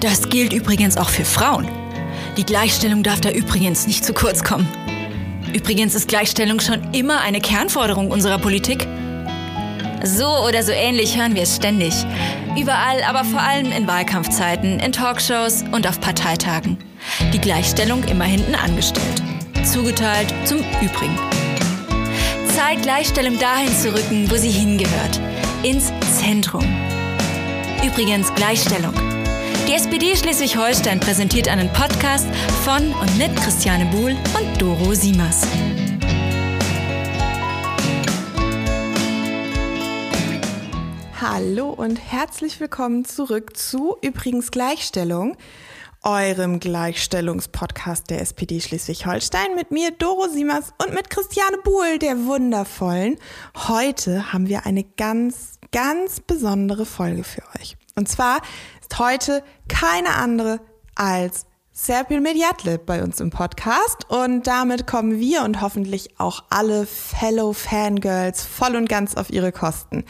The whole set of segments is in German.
Das gilt übrigens auch für Frauen. Die Gleichstellung darf da übrigens nicht zu kurz kommen. Übrigens ist Gleichstellung schon immer eine Kernforderung unserer Politik. So oder so ähnlich hören wir es ständig. Überall, aber vor allem in Wahlkampfzeiten, in Talkshows und auf Parteitagen. Die Gleichstellung immer hinten angestellt. Zugeteilt zum Übrigen. Zeit, Gleichstellung dahin zu rücken, wo sie hingehört. Ins Zentrum. Übrigens Gleichstellung. Die SPD Schleswig-Holstein präsentiert einen Podcast von und mit Christiane Buhl und Doro Siemers. Hallo und herzlich willkommen zurück zu Übrigens Gleichstellung, eurem Gleichstellungspodcast der SPD Schleswig-Holstein mit mir, Doro Siemers und mit Christiane Buhl, der wundervollen. Heute haben wir eine ganz, ganz besondere Folge für euch. Und zwar ist heute keine andere als Serpil Mediatlib bei uns im Podcast und damit kommen wir und hoffentlich auch alle Fellow Fangirls voll und ganz auf ihre Kosten.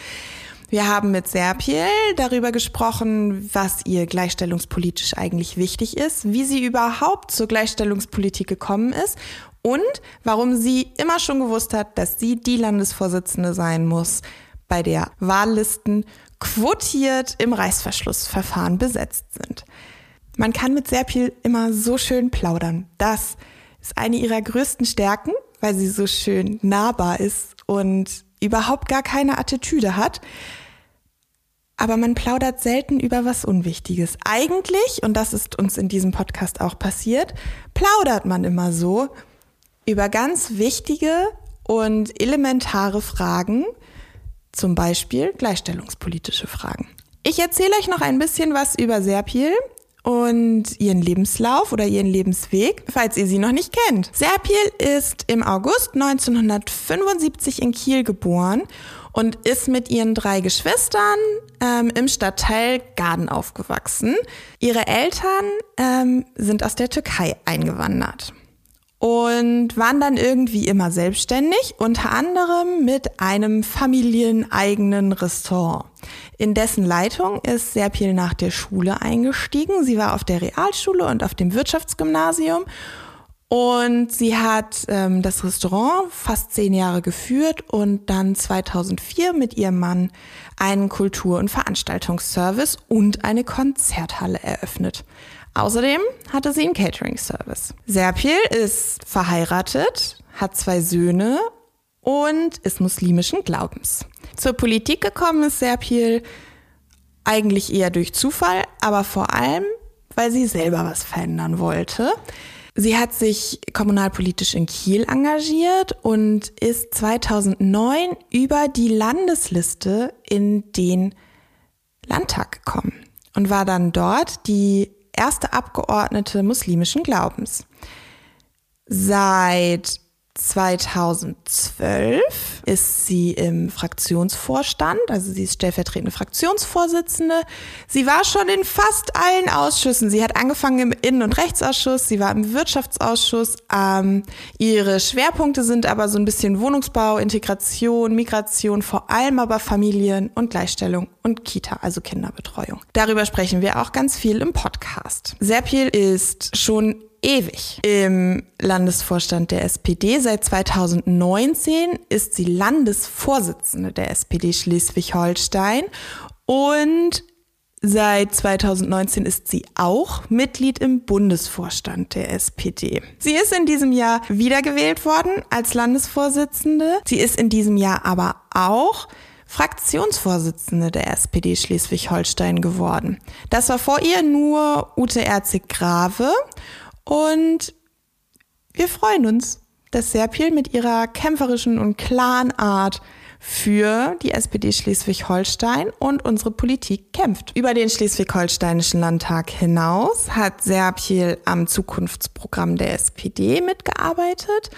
Wir haben mit Serpil darüber gesprochen, was ihr gleichstellungspolitisch eigentlich wichtig ist, wie sie überhaupt zur Gleichstellungspolitik gekommen ist und warum sie immer schon gewusst hat, dass sie die Landesvorsitzende sein muss, bei der Wahllisten quotiert im Reißverschlussverfahren besetzt sind. Man kann mit Serpil immer so schön plaudern. Das ist eine ihrer größten Stärken, weil sie so schön nahbar ist und überhaupt gar keine Attitüde hat. Aber man plaudert selten über was Unwichtiges. Eigentlich, und das ist uns in diesem Podcast auch passiert, plaudert man immer so über ganz wichtige und elementare Fragen, zum Beispiel gleichstellungspolitische Fragen. Ich erzähle euch noch ein bisschen was über Serpil und ihren Lebenslauf oder ihren Lebensweg, falls ihr sie noch nicht kennt. Serpil ist im August 1975 in Kiel geboren und ist mit ihren drei Geschwistern ähm, im Stadtteil Garden aufgewachsen. Ihre Eltern ähm, sind aus der Türkei eingewandert und waren dann irgendwie immer selbstständig, unter anderem mit einem familieneigenen Restaurant. In dessen Leitung ist Serpil nach der Schule eingestiegen. Sie war auf der Realschule und auf dem Wirtschaftsgymnasium und sie hat ähm, das Restaurant fast zehn Jahre geführt und dann 2004 mit ihrem Mann einen Kultur- und Veranstaltungsservice und eine Konzerthalle eröffnet. Außerdem hatte sie einen Catering-Service. Serpil ist verheiratet, hat zwei Söhne und ist muslimischen Glaubens. Zur Politik gekommen ist Serpil eigentlich eher durch Zufall, aber vor allem, weil sie selber was verändern wollte. Sie hat sich kommunalpolitisch in Kiel engagiert und ist 2009 über die Landesliste in den Landtag gekommen und war dann dort die erste Abgeordnete muslimischen Glaubens. Seit 2012 ist sie im Fraktionsvorstand, also sie ist stellvertretende Fraktionsvorsitzende. Sie war schon in fast allen Ausschüssen. Sie hat angefangen im Innen- und Rechtsausschuss, sie war im Wirtschaftsausschuss. Ähm, ihre Schwerpunkte sind aber so ein bisschen Wohnungsbau, Integration, Migration, vor allem aber Familien und Gleichstellung und Kita, also Kinderbetreuung. Darüber sprechen wir auch ganz viel im Podcast. Serpil ist schon ewig im Landesvorstand der SPD. Seit 2019 ist sie Landesvorsitzende der SPD Schleswig-Holstein und Seit 2019 ist sie auch Mitglied im Bundesvorstand der SPD. Sie ist in diesem Jahr wiedergewählt worden als Landesvorsitzende. Sie ist in diesem Jahr aber auch Fraktionsvorsitzende der SPD Schleswig-Holstein geworden. Das war vor ihr nur Ute Erzig-Grave und wir freuen uns, dass Serpil mit ihrer kämpferischen und klaren Art für die SPD Schleswig-Holstein und unsere Politik kämpft. Über den Schleswig-Holsteinischen Landtag hinaus hat Serpil am Zukunftsprogramm der SPD mitgearbeitet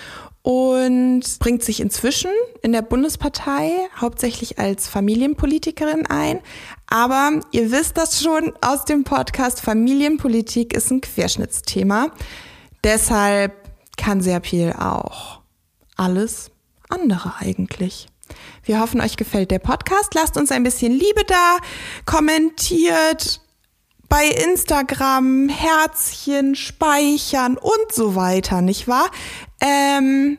und bringt sich inzwischen in der Bundespartei hauptsächlich als Familienpolitikerin ein. Aber ihr wisst das schon aus dem Podcast, Familienpolitik ist ein Querschnittsthema. Deshalb kann Serpil auch alles andere eigentlich. Wir hoffen, euch gefällt der Podcast. Lasst uns ein bisschen Liebe da, kommentiert, bei Instagram, Herzchen, Speichern und so weiter, nicht wahr? Ähm,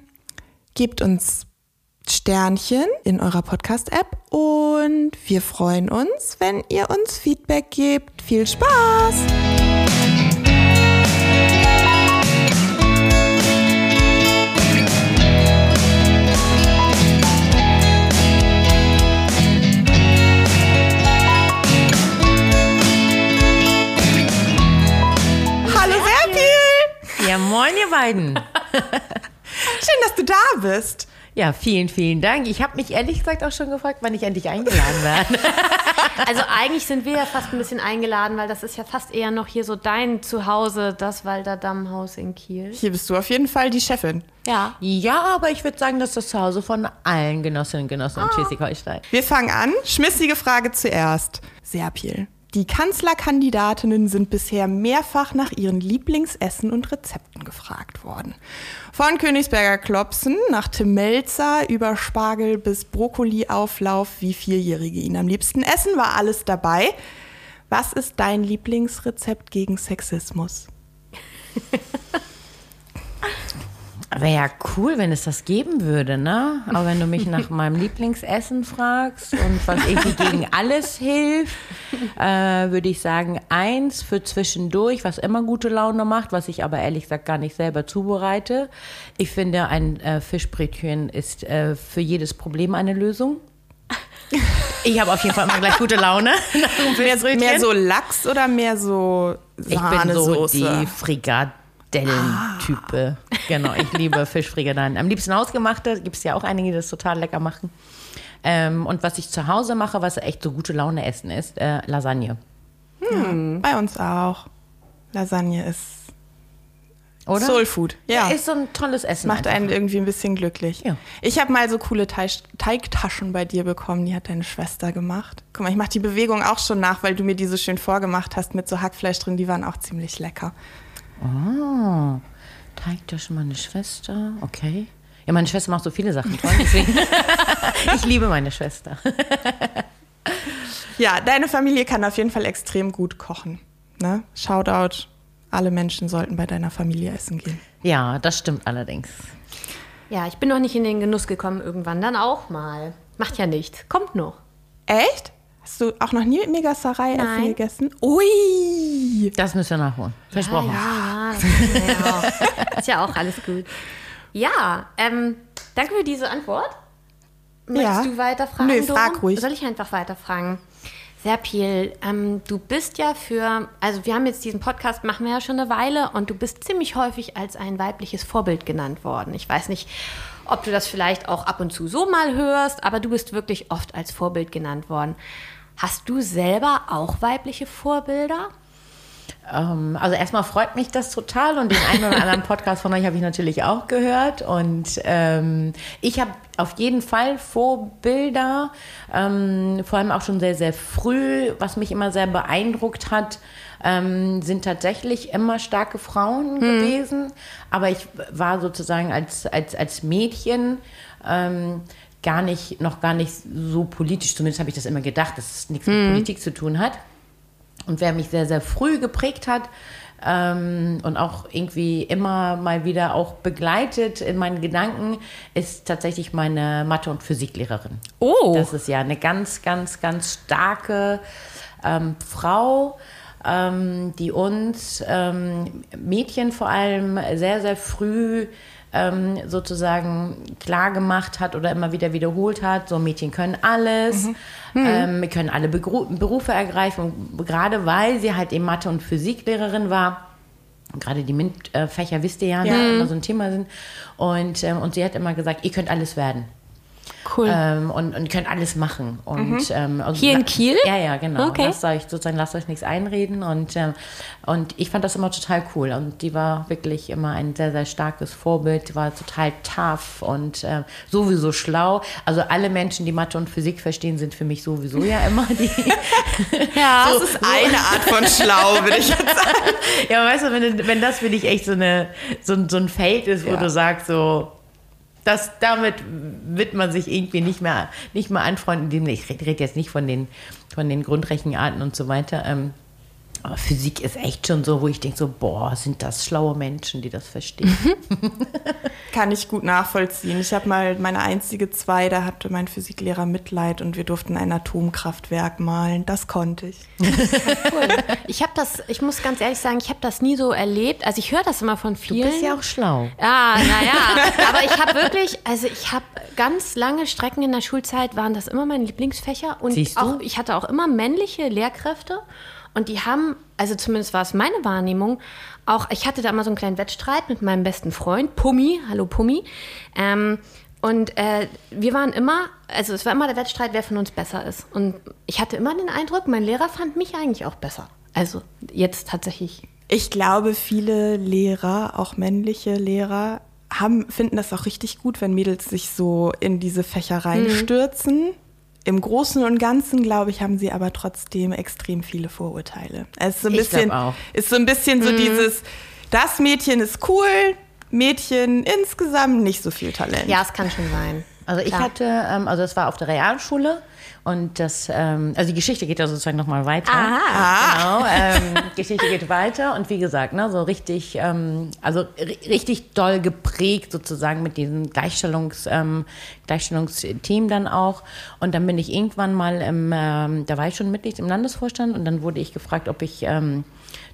gebt uns Sternchen in eurer Podcast-App und wir freuen uns, wenn ihr uns Feedback gebt. Viel Spaß! Hallo Serpil! Ja, moin, ihr beiden. Schön, dass du da bist. Ja, vielen, vielen Dank. Ich habe mich ehrlich gesagt auch schon gefragt, wann ich endlich eingeladen werde. Also eigentlich sind wir ja fast ein bisschen eingeladen, weil das ist ja fast eher noch hier so dein Zuhause, das Walder Dammhaus in Kiel. Hier bist du auf jeden Fall die Chefin. Ja. Ja, aber ich würde sagen, das ist das Zuhause von allen Genossinnen und Genossen in Schleswig-Holstein. Wir fangen an. Schmissige Frage zuerst. Serpil. Die Kanzlerkandidatinnen sind bisher mehrfach nach ihren Lieblingsessen und Rezepten gefragt worden. Von Königsberger Klopsen nach Tim Melzer über Spargel bis Brokkoliauflauf, wie Vierjährige ihn am liebsten essen, war alles dabei. Was ist dein Lieblingsrezept gegen Sexismus? Wäre ja cool, wenn es das geben würde, ne? Aber wenn du mich nach meinem Lieblingsessen fragst und was irgendwie gegen alles hilft, äh, würde ich sagen, eins für zwischendurch, was immer gute Laune macht, was ich aber ehrlich gesagt gar nicht selber zubereite. Ich finde, ein äh, Fischbrötchen ist äh, für jedes Problem eine Lösung. Ich habe auf jeden Fall immer gleich gute Laune. Mehr, so Lachs oder mehr so Ich bin so Sahnesoße? die Frikadellen-Type. Genau, ich liebe Fischfrikadellen. Am liebsten hausgemachte, gibt es ja auch einige, die das total lecker machen. Ähm, und was ich zu Hause mache, was echt so gute Laune essen ist, äh, Lasagne. Bei uns auch. Lasagne ist Oder? Soul Food. Ja. Ist so ein tolles Essen. Macht einfach. einen irgendwie ein bisschen glücklich. Ja. Ich habe mal so coole Teig Teigtaschen bei dir bekommen, die hat deine Schwester gemacht. Guck mal, ich mache die Bewegung auch schon nach, weil du mir die so schön vorgemacht hast mit so Hackfleisch drin. Die waren auch ziemlich lecker. Oh, Teigtaschen, meine Schwester. Okay. Ja, meine Schwester macht so viele Sachen toll, ich liebe meine Schwester. Ja, deine Familie kann auf jeden Fall extrem gut kochen. Ne? Shoutout. Alle Menschen sollten bei deiner Familie essen gehen. Ja, das stimmt allerdings. Ja, ich bin noch nicht in den Genuss gekommen, irgendwann dann auch mal. Macht ja nichts. Kommt noch. Echt? Hast du auch noch nie mit Megasarai Essen gegessen? Ui! Das müssen wir nachholen. Versprochen. Ja, ja, das ist ja auch, ist ja auch alles gut. Ja, ähm, danke für diese Antwort. Möchtest Ja. du weiterfragen? Nö, Doro? frag ruhig. Soll ich einfach weiterfragen? Serpil, ähm, du bist ja für, also wir haben jetzt diesen Podcast, machen wir ja schon eine Weile und du bist ziemlich häufig als ein weibliches Vorbild genannt worden. Ich weiß nicht, ob du das vielleicht auch ab und zu so mal hörst, aber du bist wirklich oft als Vorbild genannt worden. Hast du selber auch weibliche Vorbilder? Ähm, also erstmal freut mich das total und den einen oder anderen Podcast von euch habe ich natürlich auch gehört und ähm, ich habe auf jeden Fall Vorbilder, ähm, vor allem auch schon sehr, sehr früh, was mich immer sehr beeindruckt hat, ähm, sind tatsächlich immer starke Frauen gewesen, aber ich war sozusagen als, als, als Mädchen ähm, gar nicht, noch gar nicht so politisch, zumindest habe ich das immer gedacht, dass es nichts mit Politik zu tun hat. Und wer mich sehr, sehr früh geprägt hat ähm, und auch irgendwie immer mal wieder auch begleitet in meinen Gedanken, ist tatsächlich meine Mathe- und Physiklehrerin. Oh. Das ist ja eine ganz, ganz, ganz starke ähm, Frau, ähm, die uns ähm, Mädchen vor allem sehr, sehr früh ähm, sozusagen klar gemacht hat oder immer wieder wiederholt hat, so Mädchen können alles, ähm, wir können alle Begru Berufe ergreifen, gerade weil sie halt eben Mathe- und Physiklehrerin war. Gerade die MINT-Fächer, wisst ihr ja, Ja. ne, immer so ein Thema sind. Und, ähm, und sie hat immer gesagt, ihr könnt alles werden. Cool. Ähm, und, und könnt alles machen. Und, ähm, und Hier in Kiel? Ja, ja, genau. Okay. Lasst euch sozusagen, lasst euch nichts einreden. Und, ähm, und ich fand das immer total cool. Und die war wirklich immer ein sehr, sehr starkes Vorbild. Die war total tough und ähm, sowieso schlau. Also alle Menschen, die Mathe und Physik verstehen, sind für mich sowieso ja immer die. ja, Das ist eine Art von schlau, würde ich jetzt sagen. ja, weißt du, wenn, wenn das für dich echt so, eine, so, ein- so ein Feld ist, wo Ja. du sagst, so, das, damit wird man sich irgendwie nicht mehr, nicht mehr anfreunden. Ich rede red jetzt nicht von den, von den Grundrechenarten und so weiter. Ähm, Aber Physik ist echt schon so, wo ich denke so, boah, sind das schlaue Menschen, die das verstehen. Kann ich gut nachvollziehen. Ich habe mal meine einzige zwei, da hatte mein Physiklehrer Mitleid und wir durften ein Atomkraftwerk malen. Das konnte ich. Cool. Ich habe das, ich muss ganz ehrlich sagen, ich habe das nie so erlebt. Also ich höre das immer von Du vielen. bist ja auch schlau. Ja, naja. Aber ich habe wirklich, also ich habe ganz lange Strecken in der Schulzeit, waren das immer meine Lieblingsfächer. Und Siehst du? auch, ich hatte auch immer männliche Lehrkräfte. Und die haben, also zumindest war es meine Wahrnehmung, auch, ich hatte da immer so einen kleinen Wettstreit mit meinem besten Freund, Pummi, hallo Pummi. Ähm, und äh, wir waren immer, also es war immer der Wettstreit, wer von uns besser ist. Und ich hatte immer den Eindruck, mein Lehrer fand mich eigentlich auch besser. Also jetzt tatsächlich Ich glaube, viele Lehrer, auch männliche Lehrer, haben, finden das auch richtig gut, wenn Mädels sich so in diese Fächer reinstürzen. Im Großen und Ganzen, glaube ich, haben sie aber trotzdem extrem viele Vorurteile. Es ist so ein Ich bisschen, ist so ein bisschen so dieses, das Mädchen ist cool, Mädchen insgesamt nicht so viel Talent. Ja, es kann schon sein. Also ich Klar. hatte, ähm, also das war auf der Realschule und das, ähm, also die Geschichte geht ja sozusagen nochmal weiter. Genau, ähm, Geschichte geht weiter und wie gesagt, ne, so richtig, ähm, also ri- richtig doll geprägt sozusagen mit diesem Gleichstellungs, ähm, Gleichstellungsteam dann auch. Und dann bin ich irgendwann mal im, ähm, da war ich schon Mitglied im Landesvorstand und dann wurde ich gefragt, ob ich ähm,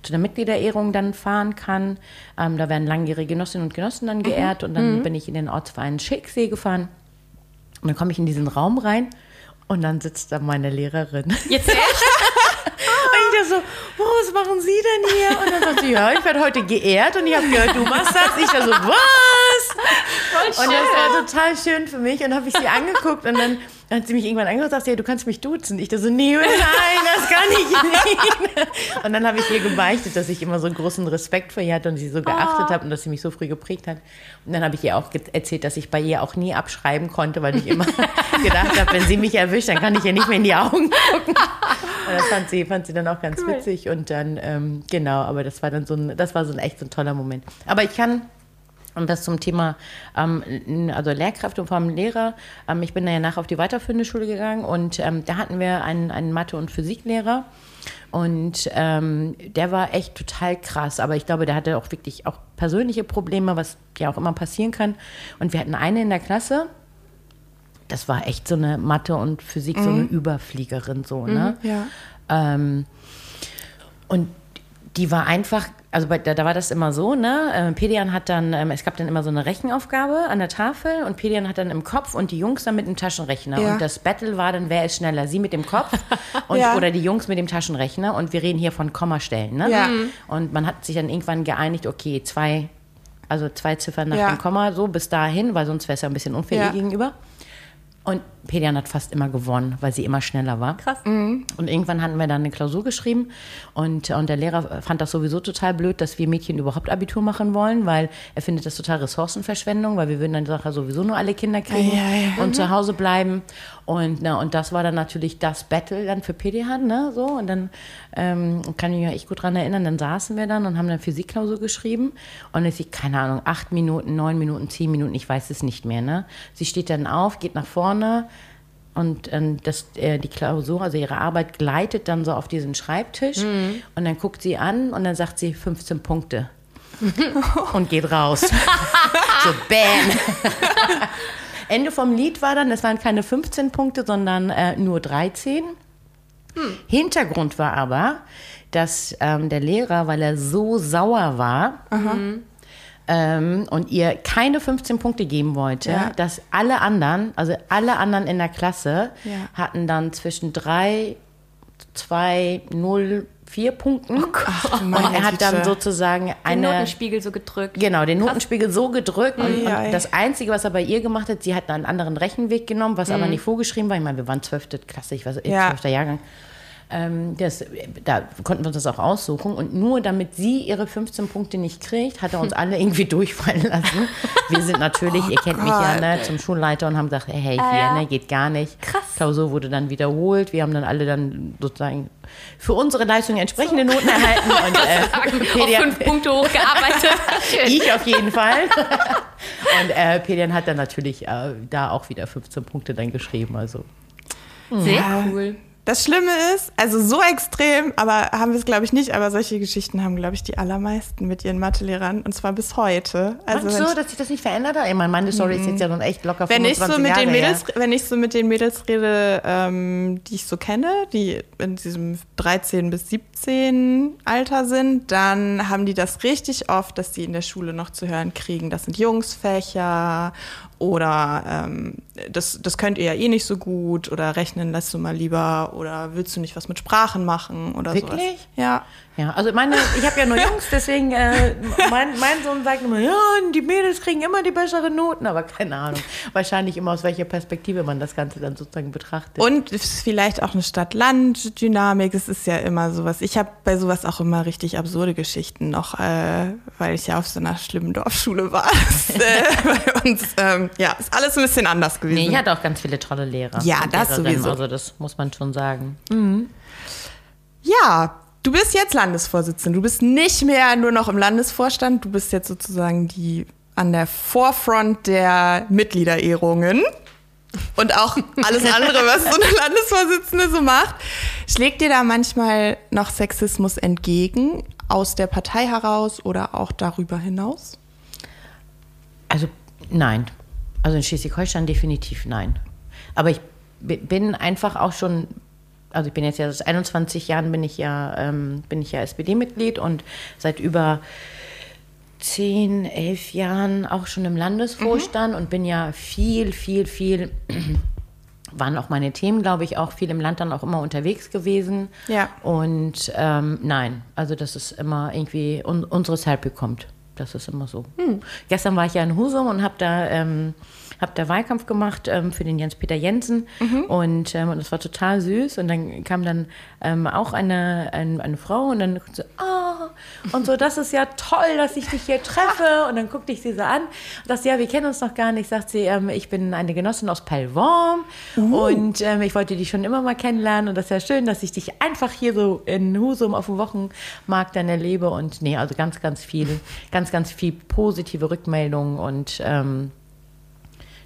zu der Mitgliederehrung dann fahren kann. Ähm, da werden langjährige Genossinnen und Genossen dann geehrt und dann bin ich in den Ortsverein Schicksee gefahren. Und dann komme ich in diesen Raum rein und dann sitzt da meine Lehrerin. Jetzt echt? Und ich so, oh, was machen Sie denn hier? Und dann sagt sie, ja, ich werde heute geehrt und ich habe gehört, du machst das. Ich da so, was? Und das war total schön für mich. Und habe ich sie angeguckt und dann hat sie mich irgendwann angeguckt und sagt, ja, du kannst mich duzen. Ich da so, nee, nein, das kann ich nicht. Und dann habe ich ihr gebeichtet, dass ich immer so einen großen Respekt vor ihr hatte und sie so geachtet habe und dass sie mich so früh geprägt hat. Und dann habe ich ihr auch erzählt, dass ich bei ihr auch nie abschreiben konnte, weil ich immer gedacht habe, wenn sie mich erwischt, dann kann ich ihr nicht mehr in die Augen gucken. Und das fand sie, fand sie dann auch ganz witzig. Und dann, ähm, genau, aber das war dann so ein, das war so ein echt so ein toller Moment. Aber ich kann, und das zum Thema, ähm, also Lehrkräfte und vor allem Lehrer. Ähm, ich bin da ja nach auf die weiterführende Schule gegangen und ähm, da hatten wir einen, einen Mathe- und Physiklehrer. Und ähm, der war echt total krass, aber ich glaube, der hatte auch wirklich auch persönliche Probleme, was ja auch immer passieren kann. Und wir hatten eine in der Klasse, das war echt so eine Mathe und Physik, so eine Überfliegerin, so, ne? Ja. Ähm, und die war einfach, also bei, da, da war das immer so, ne? Äh, Pedian hat dann, ähm, es gab dann immer so eine Rechenaufgabe an der Tafel und Pedian hat dann im Kopf und die Jungs dann mit dem Taschenrechner. Ja. Und das Battle war dann, wer ist schneller? Sie mit dem Kopf und, Ja. oder die Jungs mit dem Taschenrechner. Und wir reden hier von Kommastellen, ne? Ja. Und man hat sich dann irgendwann geeinigt, okay, zwei, also zwei Ziffern nach dem Komma, so bis dahin, weil sonst wäre es ja ein bisschen unfair gegenüber. Und Pedian hat fast immer gewonnen, weil sie immer schneller war. Krass. Und irgendwann hatten wir dann eine Klausur geschrieben und, und der Lehrer fand das sowieso total blöd, dass wir Mädchen überhaupt Abitur machen wollen, weil er findet das total Ressourcenverschwendung, weil wir würden dann nachher sowieso nur alle Kinder kriegen Ah, ja, ja. und zu Hause bleiben. Und, na, und das war dann natürlich das Battle dann für PDH, ne, so. Und dann ähm, kann ich mich echt gut dran erinnern, dann saßen wir dann und haben dann Physikklausur geschrieben und es ist, keine Ahnung, acht Minuten, neun Minuten, zehn Minuten, ich weiß es nicht mehr, ne. Sie steht dann auf, geht nach vorne, und ähm, das, äh, die Klausur, also ihre Arbeit, gleitet dann so auf diesen Schreibtisch. Und dann guckt sie an und dann sagt sie 15 Punkte. und geht raus. so, bam. Ende vom Lied war dann, es waren keine 15 Punkte, sondern äh, nur 13. Hintergrund war aber, dass ähm, der Lehrer, weil er so sauer war, ähm, und ihr keine 15 Punkte geben wollte, Ja. dass alle anderen, also alle anderen in der Klasse, Ja. hatten dann zwischen 3, 2, 0, 4 Punkten. Ach, du und er hat dann sozusagen Den eine. Notenspiegel so gedrückt. Genau, den Notenspiegel so gedrückt. Und, und das Einzige, was er bei ihr gemacht hat, sie hat einen anderen Rechenweg genommen, was aber nicht vorgeschrieben war. Ich meine, wir waren 12. Klasse, ich weiß, Ja. 12. Jahrgang. Ähm, das, da konnten wir uns das auch aussuchen. Und nur damit sie ihre 15 Punkte nicht kriegt, hat er uns alle irgendwie durchfallen lassen. Wir sind natürlich, ihr kennt mich ja, Gott, ne, zum Schulleiter und haben gesagt, hey, hier, ne, geht gar nicht. Krass. Klausur wurde dann wiederholt. Wir haben dann alle dann sozusagen für unsere Leistung entsprechende Noten erhalten. Und, äh, Auf Pedia- fünf Punkte hochgearbeitet. Ich auf jeden Fall. Und äh, Pedian hat dann natürlich äh, da auch wieder 15 Punkte dann geschrieben. Also Sehr Ja. cool. Das Schlimme ist, also so extrem, aber haben wir es glaube ich nicht, aber solche Geschichten haben glaube ich die allermeisten mit ihren Mathelehrern und zwar bis heute. Also Meinst ich- dass sich das nicht verändert hat? Ich meine, meine Story ist jetzt ja nun echt locker wenn ich so 25 mit Jahre den Mädels, her. wenn ich so mit den Mädels rede, ähm, die ich so kenne, die in diesem 13 bis 17 Alter sind, dann haben die das richtig oft, dass die in der Schule noch zu hören kriegen. Das sind Jungsfächer oder ähm, das, das könnt ihr ja eh nicht so gut oder rechnen lässt du mal lieber oder willst du nicht was mit Sprachen machen oder sowas. Wirklich? Ja. Ja, also meine, ich habe ja nur Jungs, deswegen äh, mein, mein Sohn sagt immer, ja, die Mädels kriegen immer die besseren Noten, aber keine Ahnung. Wahrscheinlich immer aus welcher Perspektive man das Ganze dann sozusagen betrachtet. Und es ist vielleicht auch eine Stadt-Land-Dynamik. Es ist ja immer sowas. Ich habe bei sowas auch immer richtig absurde Geschichten noch, äh, weil ich ja auf so einer schlimmen Dorfschule war. Äh, bei uns, ähm, ja, ist alles ein bisschen anders gewesen. nee, ich hatte auch ganz viele tolle Lehrer. Ja, das Lehrerinnen, sowieso. Also das muss man schon sagen. ja, du bist jetzt Landesvorsitzende. Du bist nicht mehr nur noch im Landesvorstand. Du bist jetzt sozusagen die an der Forefront der Mitgliederehrungen. Und auch alles andere, was so eine Landesvorsitzende so macht. Schlägt dir da manchmal noch Sexismus entgegen, aus der Partei heraus oder auch darüber hinaus? Also nein. Also in Schleswig-Holstein definitiv nein. Aber ich bi- bin einfach auch schon, also ich bin jetzt ja seit 21 Jahren bin ich ja, ähm, bin ich ja SPD-Mitglied und seit über 10, 11 Jahren auch schon im Landesvorstand und bin ja viel, viel, viel, waren auch meine Themen, glaube ich, auch viel im Land dann auch immer unterwegs gewesen. Ja. Und ähm, nein, also das ist immer irgendwie un unseres Help bekommt. Das ist immer so. Gestern war ich ja in Husum und habe da, ähm, hab da Wahlkampf gemacht ähm, für den Jens-Peter Jensen. Und, ähm, und das war total süß. Und dann kam dann ähm, auch eine, ein, eine Frau und dann so, ah, und so, das ist ja toll, dass ich dich hier treffe. Und dann guckte ich sie so an und dachte, ja, wir kennen uns noch gar nicht. Sagt sie, ähm, ich bin eine Genossin aus Pellworm und ähm, ich wollte dich schon immer mal kennenlernen. Und das ist ja schön, dass ich dich einfach hier so in Husum auf dem Wochenmarkt dann erlebe. Und nee, also ganz, ganz viel, ganz, ganz viel positive Rückmeldungen und ähm,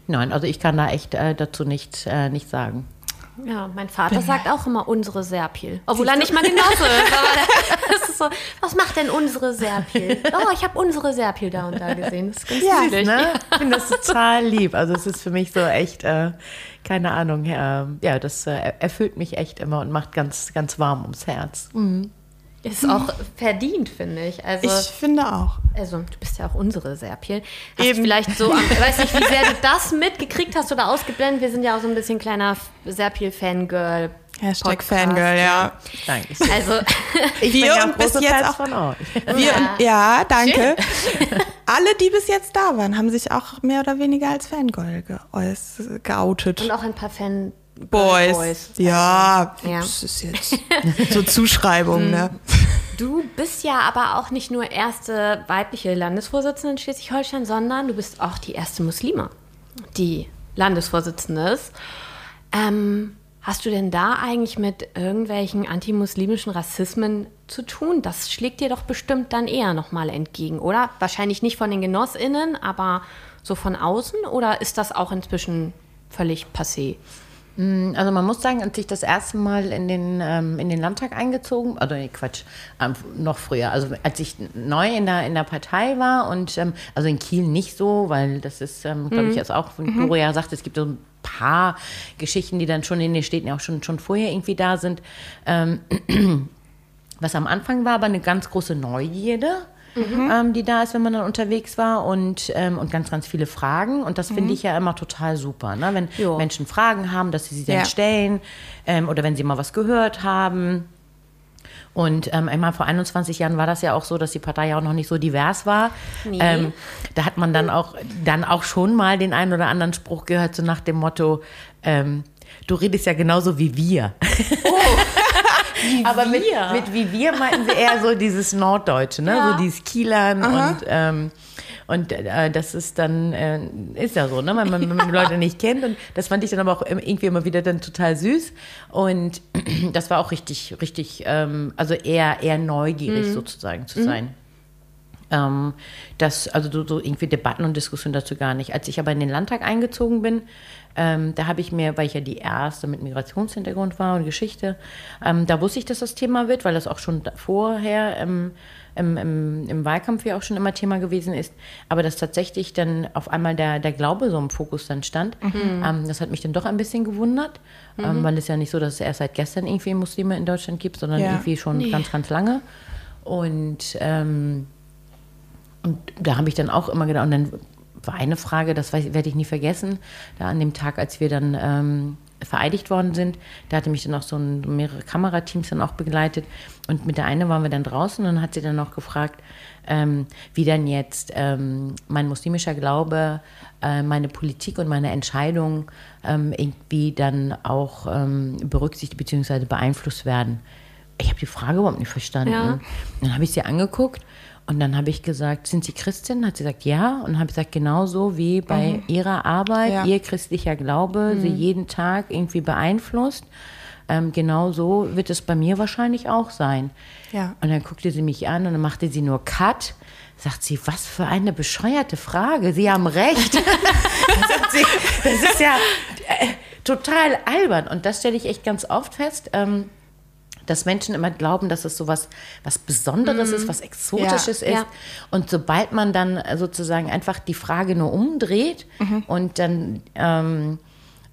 nein, also ich kann da echt äh, dazu nicht, äh, nicht sagen. Ja, mein Vater sagt auch immer unsere Serpil. Obwohl er nicht mal Genosse ist. Aber das ist so, was macht denn unsere Serpil? Oh, ich habe unsere Serpil da und da gesehen. Das ist ganz Ja, süß. Ne? Ich finde das total lieb. Also es ist für mich so echt, äh, keine Ahnung, äh, ja, das äh, erfüllt mich echt immer und macht ganz, ganz warm ums Herz. Ist auch verdient, finde ich. Also, Ich finde auch. also, du bist ja auch unsere Serpil. Hast Eben. du vielleicht so, am- weiß nicht, wie sehr du das mitgekriegt hast oder ausgeblendet. Wir sind ja auch so ein bisschen kleiner Serpil-Fangirl. Hashtag Podcast, Fangirl, ja. Danke. Also, Ich Wir bin ja und auch bis große jetzt Fans auch- von euch. Wir und, ja, danke. Alle, die bis jetzt da waren, haben sich auch mehr oder weniger als Fangirl geoutet. und auch ein paar Fan Boys. Boys. Ja, Ja. das ist jetzt so Zuschreibung, ne? Du bist ja aber auch nicht nur erste weibliche Landesvorsitzende in Schleswig-Holstein, sondern du bist auch die erste Muslime, die Landesvorsitzende ist. Ähm, hast du denn da eigentlich mit irgendwelchen antimuslimischen Rassismen zu tun? Das schlägt dir doch bestimmt dann eher nochmal entgegen, oder? Wahrscheinlich nicht von den GenossInnen, aber so von außen? Oder ist das auch inzwischen völlig passé? Also man muss sagen, als ich das erste Mal in den, ähm, in den Landtag eingezogen, also nee, Quatsch, ähm, noch früher, also als ich neu in der, in der Partei war und ähm, also in Kiel nicht so, weil das ist, ähm, glaube ich, jetzt auch, wie Doro ja sagt, es gibt so ein paar Geschichten, die dann schon in den Städten ja auch schon, schon vorher irgendwie da sind. Ähm, was am Anfang war, aber eine ganz große Neugierde, ähm, die da ist, wenn man dann unterwegs war und, ähm, und ganz, ganz viele Fragen. Und das finde ich ja immer total super, ne? wenn Jo. Menschen Fragen haben, dass sie sie dann Ja. stellen ähm, oder wenn sie mal was gehört haben. Und ähm, einmal vor 21 Jahren war das ja auch so, dass die Partei ja auch noch nicht so divers war. Nee. Ähm, da hat man dann auch, dann auch schon mal den einen oder anderen Spruch gehört, so nach dem Motto, ähm, du redest ja genauso wie wir. Aber mit, mit wie wir meinten sie eher so dieses Norddeutsche, ne? Ja. so dieses Kielern und ähm, und äh, das ist dann, äh, ist ja so, ne? wenn man, wenn man die Leute nicht kennt. Und das fand ich dann aber auch irgendwie immer wieder dann total süß. Und das war auch richtig, richtig, ähm, also eher, eher neugierig sozusagen zu sein. Ähm, das, also so, so irgendwie Debatten und Diskussionen dazu gar nicht. Als ich aber in den Landtag eingezogen bin, ähm, da habe ich mir, weil ich ja die erste mit Migrationshintergrund war und Geschichte, ähm, da wusste ich, dass das Thema wird, weil das auch schon vorher ähm, im, im, im, Wahlkampf ja auch schon immer Thema gewesen ist. Aber dass tatsächlich dann auf einmal der, der Glaube so im Fokus dann stand, mhm. ähm, das hat mich dann doch ein bisschen gewundert, ähm, mhm. weil es ja nicht so, dass es erst seit gestern irgendwie Muslime in Deutschland gibt, sondern ja. irgendwie schon nee. ganz, ganz lange. Und, ähm, und da habe ich dann auch immer gedacht, und dann war eine Frage, das werde ich nie vergessen, da an dem Tag, als wir dann ähm, vereidigt worden sind, da hatte mich dann auch so ein, mehrere Kamerateams dann auch begleitet und mit der einen waren wir dann draußen und dann hat sie dann noch gefragt, ähm, wie dann jetzt ähm, mein muslimischer Glaube, äh, meine Politik und meine Entscheidung ähm, irgendwie dann auch ähm, berücksichtigt bzw. beeinflusst werden. Ich habe die Frage überhaupt nicht verstanden. Ja. Dann habe ich sie angeguckt und dann habe ich gesagt, sind Sie Christin? Hat sie gesagt, ja. Und habe gesagt, genauso wie bei mhm. Ihrer Arbeit, ja. Ihr christlicher Glaube mhm. Sie jeden Tag irgendwie beeinflusst. Ähm, genau so wird es bei mir wahrscheinlich auch sein. Ja. Und dann guckte sie mich an und dann machte sie nur Cut. Sagt sie, was für eine bescheuerte Frage. Sie haben recht. sie, das ist ja äh, total albern. Und das stelle ich echt ganz oft fest. Ähm, dass Menschen immer glauben, dass es so was, was Besonderes mm. ist, was Exotisches ja, ist. Ja. Und sobald man dann sozusagen einfach die Frage nur umdreht mhm. und dann ähm,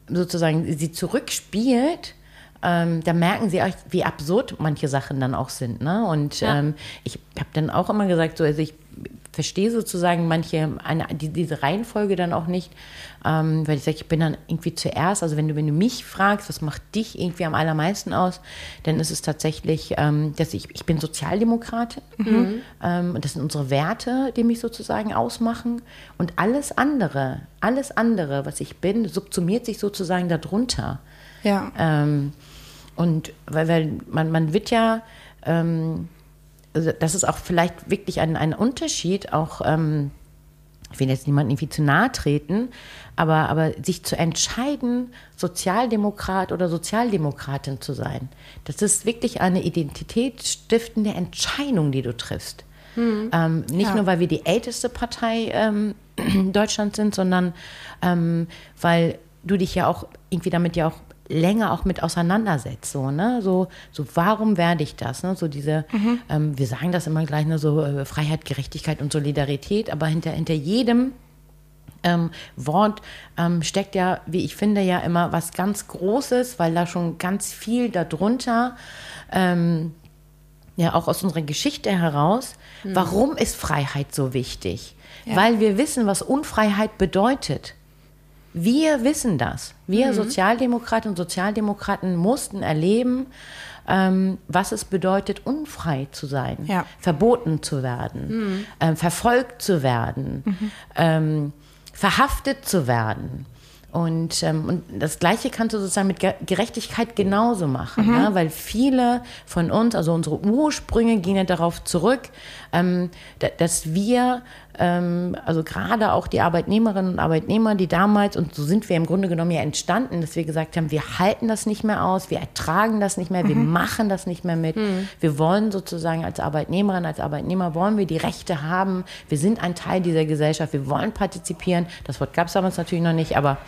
sozusagen sie zurückspielt, ähm, da merken sie auch, wie absurd manche Sachen dann auch sind. Ne? Und ja. ähm, ich habe dann auch immer gesagt, so, also ich verstehe sozusagen manche, eine, die, diese Reihenfolge dann auch nicht, ähm, weil ich sage, ich bin dann irgendwie zuerst, also wenn du, wenn du mich fragst, was macht dich irgendwie am allermeisten aus, dann ist es tatsächlich, ähm, dass ich, ich bin Sozialdemokratin mhm. ähm, und das sind unsere Werte, die mich sozusagen ausmachen und alles andere, alles andere, was ich bin, subsumiert sich sozusagen darunter. Ja. Ähm, und weil, weil man, man wird ja, ähm, das ist auch vielleicht wirklich ein, ein Unterschied, auch, ähm, ich will jetzt niemandem irgendwie zu nahe treten, aber, aber sich zu entscheiden, Sozialdemokrat oder Sozialdemokratin zu sein, das ist wirklich eine identitätsstiftende Entscheidung, die du triffst. Mhm. Ähm, nicht ja. nur, weil wir die älteste Partei ähm, in Deutschland sind, sondern ähm, weil du dich ja auch irgendwie damit ja auch länger auch mit auseinandersetzt. So, ne? so, so warum werde ich das? Ne? So diese, mhm. ähm, wir sagen das immer gleich, ne? so äh, Freiheit, Gerechtigkeit und Solidarität, aber hinter, hinter jedem ähm, Wort ähm, steckt ja, wie ich finde, ja immer was ganz Großes, weil da schon ganz viel darunter, ähm, ja auch aus unserer Geschichte heraus, mhm. warum ist Freiheit so wichtig? Ja. Weil wir wissen, was Unfreiheit bedeutet. Wir wissen das. Wir mhm. Sozialdemokratinnen und Sozialdemokraten mussten erleben, ähm, was es bedeutet, unfrei zu sein, ja. verboten zu werden, mhm. ähm, verfolgt zu werden, mhm. ähm, verhaftet zu werden. Und, ähm, und das Gleiche kannst du sozusagen mit Gerechtigkeit genauso machen, mhm. ne? weil viele von uns, also unsere Ursprünge gehen ja darauf zurück, ähm, dass wir also gerade auch die Arbeitnehmerinnen und Arbeitnehmer, die damals, und so sind wir im Grunde genommen ja entstanden, dass wir gesagt haben, wir halten das nicht mehr aus, wir ertragen das nicht mehr, mhm. wir machen das nicht mehr mit. Mhm. Wir wollen sozusagen als Arbeitnehmerin, als Arbeitnehmer, wollen wir die Rechte haben, wir sind ein Teil dieser Gesellschaft, wir wollen partizipieren. Das Wort gab es damals natürlich noch nicht, aber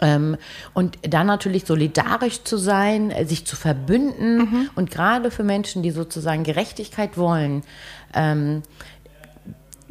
ähm, und dann natürlich solidarisch zu sein, äh, sich zu verbünden mhm. und gerade für Menschen, die sozusagen Gerechtigkeit wollen, ähm,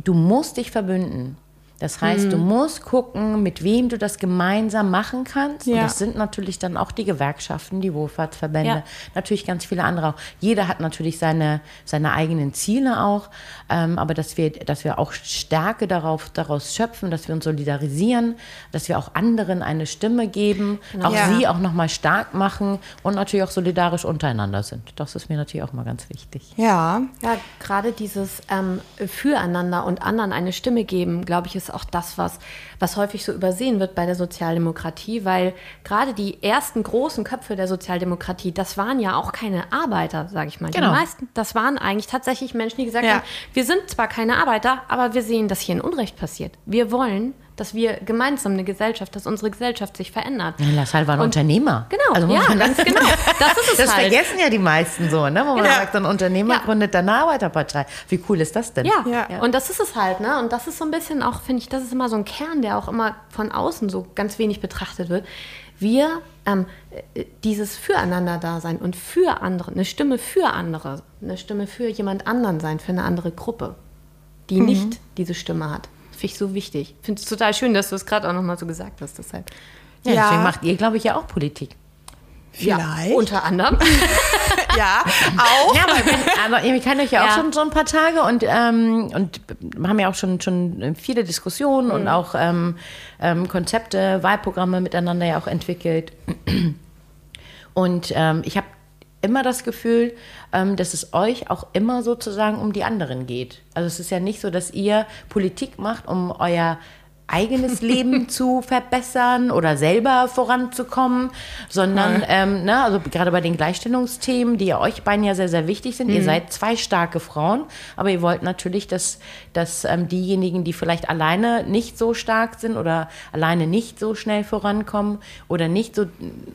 du musst dich verbünden. Das heißt, mhm. du musst gucken, mit wem du das gemeinsam machen kannst. Ja. Und das sind natürlich dann auch die Gewerkschaften, die Wohlfahrtsverbände, ja. natürlich ganz viele andere auch. Jeder hat natürlich seine, seine eigenen Ziele auch, ähm, aber dass wir, dass wir auch Stärke darauf, daraus schöpfen, dass wir uns solidarisieren, dass wir auch anderen eine Stimme geben, genau. auch ja. sie auch nochmal stark machen und natürlich auch solidarisch untereinander sind. Das ist mir natürlich auch mal ganz wichtig. Ja, ja gerade dieses ähm, Füreinander und anderen eine Stimme geben, glaube ich, ist auch das, was, was häufig so übersehen wird bei der Sozialdemokratie, weil gerade die ersten großen Köpfe der Sozialdemokratie, das waren ja auch keine Arbeiter, sage ich mal. Genau. Die meisten, das waren eigentlich tatsächlich Menschen, die gesagt ja. haben, wir sind zwar keine Arbeiter, aber wir sehen, dass hier ein Unrecht passiert. Wir wollen, dass wir gemeinsam eine Gesellschaft, dass unsere Gesellschaft sich verändert. Ja, Lassalle war ein Und- Unternehmer. Genau, Also muss ja, man ganz genau. Das ist es Das halt. vergessen ja die meisten so, ne? Wo man Ja. sagt, ein Unternehmer Ja. gründet dann eine Arbeiterpartei. Wie cool ist das denn? Ja. Ja. und das ist es halt, ne? Und das ist so ein bisschen auch, finde ich, das ist immer so ein Kern, der auch immer von außen so ganz wenig betrachtet wird. Wir, ähm, äh, dieses Füreinander-Dasein und für andere, eine Stimme für andere, eine Stimme für jemand anderen sein, für eine andere Gruppe, die nicht diese Stimme hat. Finde ich so wichtig. Finde es total schön, dass du es gerade auch nochmal so gesagt hast. Deshalb. Ja, Ja. Deswegen macht ihr, glaube ich, ja auch Politik. Vielleicht. Ja, unter anderem. ja, auch. Ja, aber, ihr kennt euch ja, auch Ja. schon so ein paar Tage und, ähm, und haben ja auch schon, schon viele Diskussionen und auch ähm, ähm, Konzepte, Wahlprogramme miteinander ja auch entwickelt. Und ähm, ich habe immer das Gefühl, ähm, dass es euch auch immer sozusagen um die anderen geht. Also es ist ja nicht so, dass ihr Politik macht, um euer eigenes Leben zu verbessern oder selber voranzukommen, sondern ähm, ne, also gerade bei den Gleichstellungsthemen, die ja euch beiden ja sehr, sehr wichtig sind. Ihr seid zwei starke Frauen, aber ihr wollt natürlich, dass, dass ähm, diejenigen, die vielleicht alleine nicht so stark sind oder alleine nicht so schnell vorankommen oder nicht so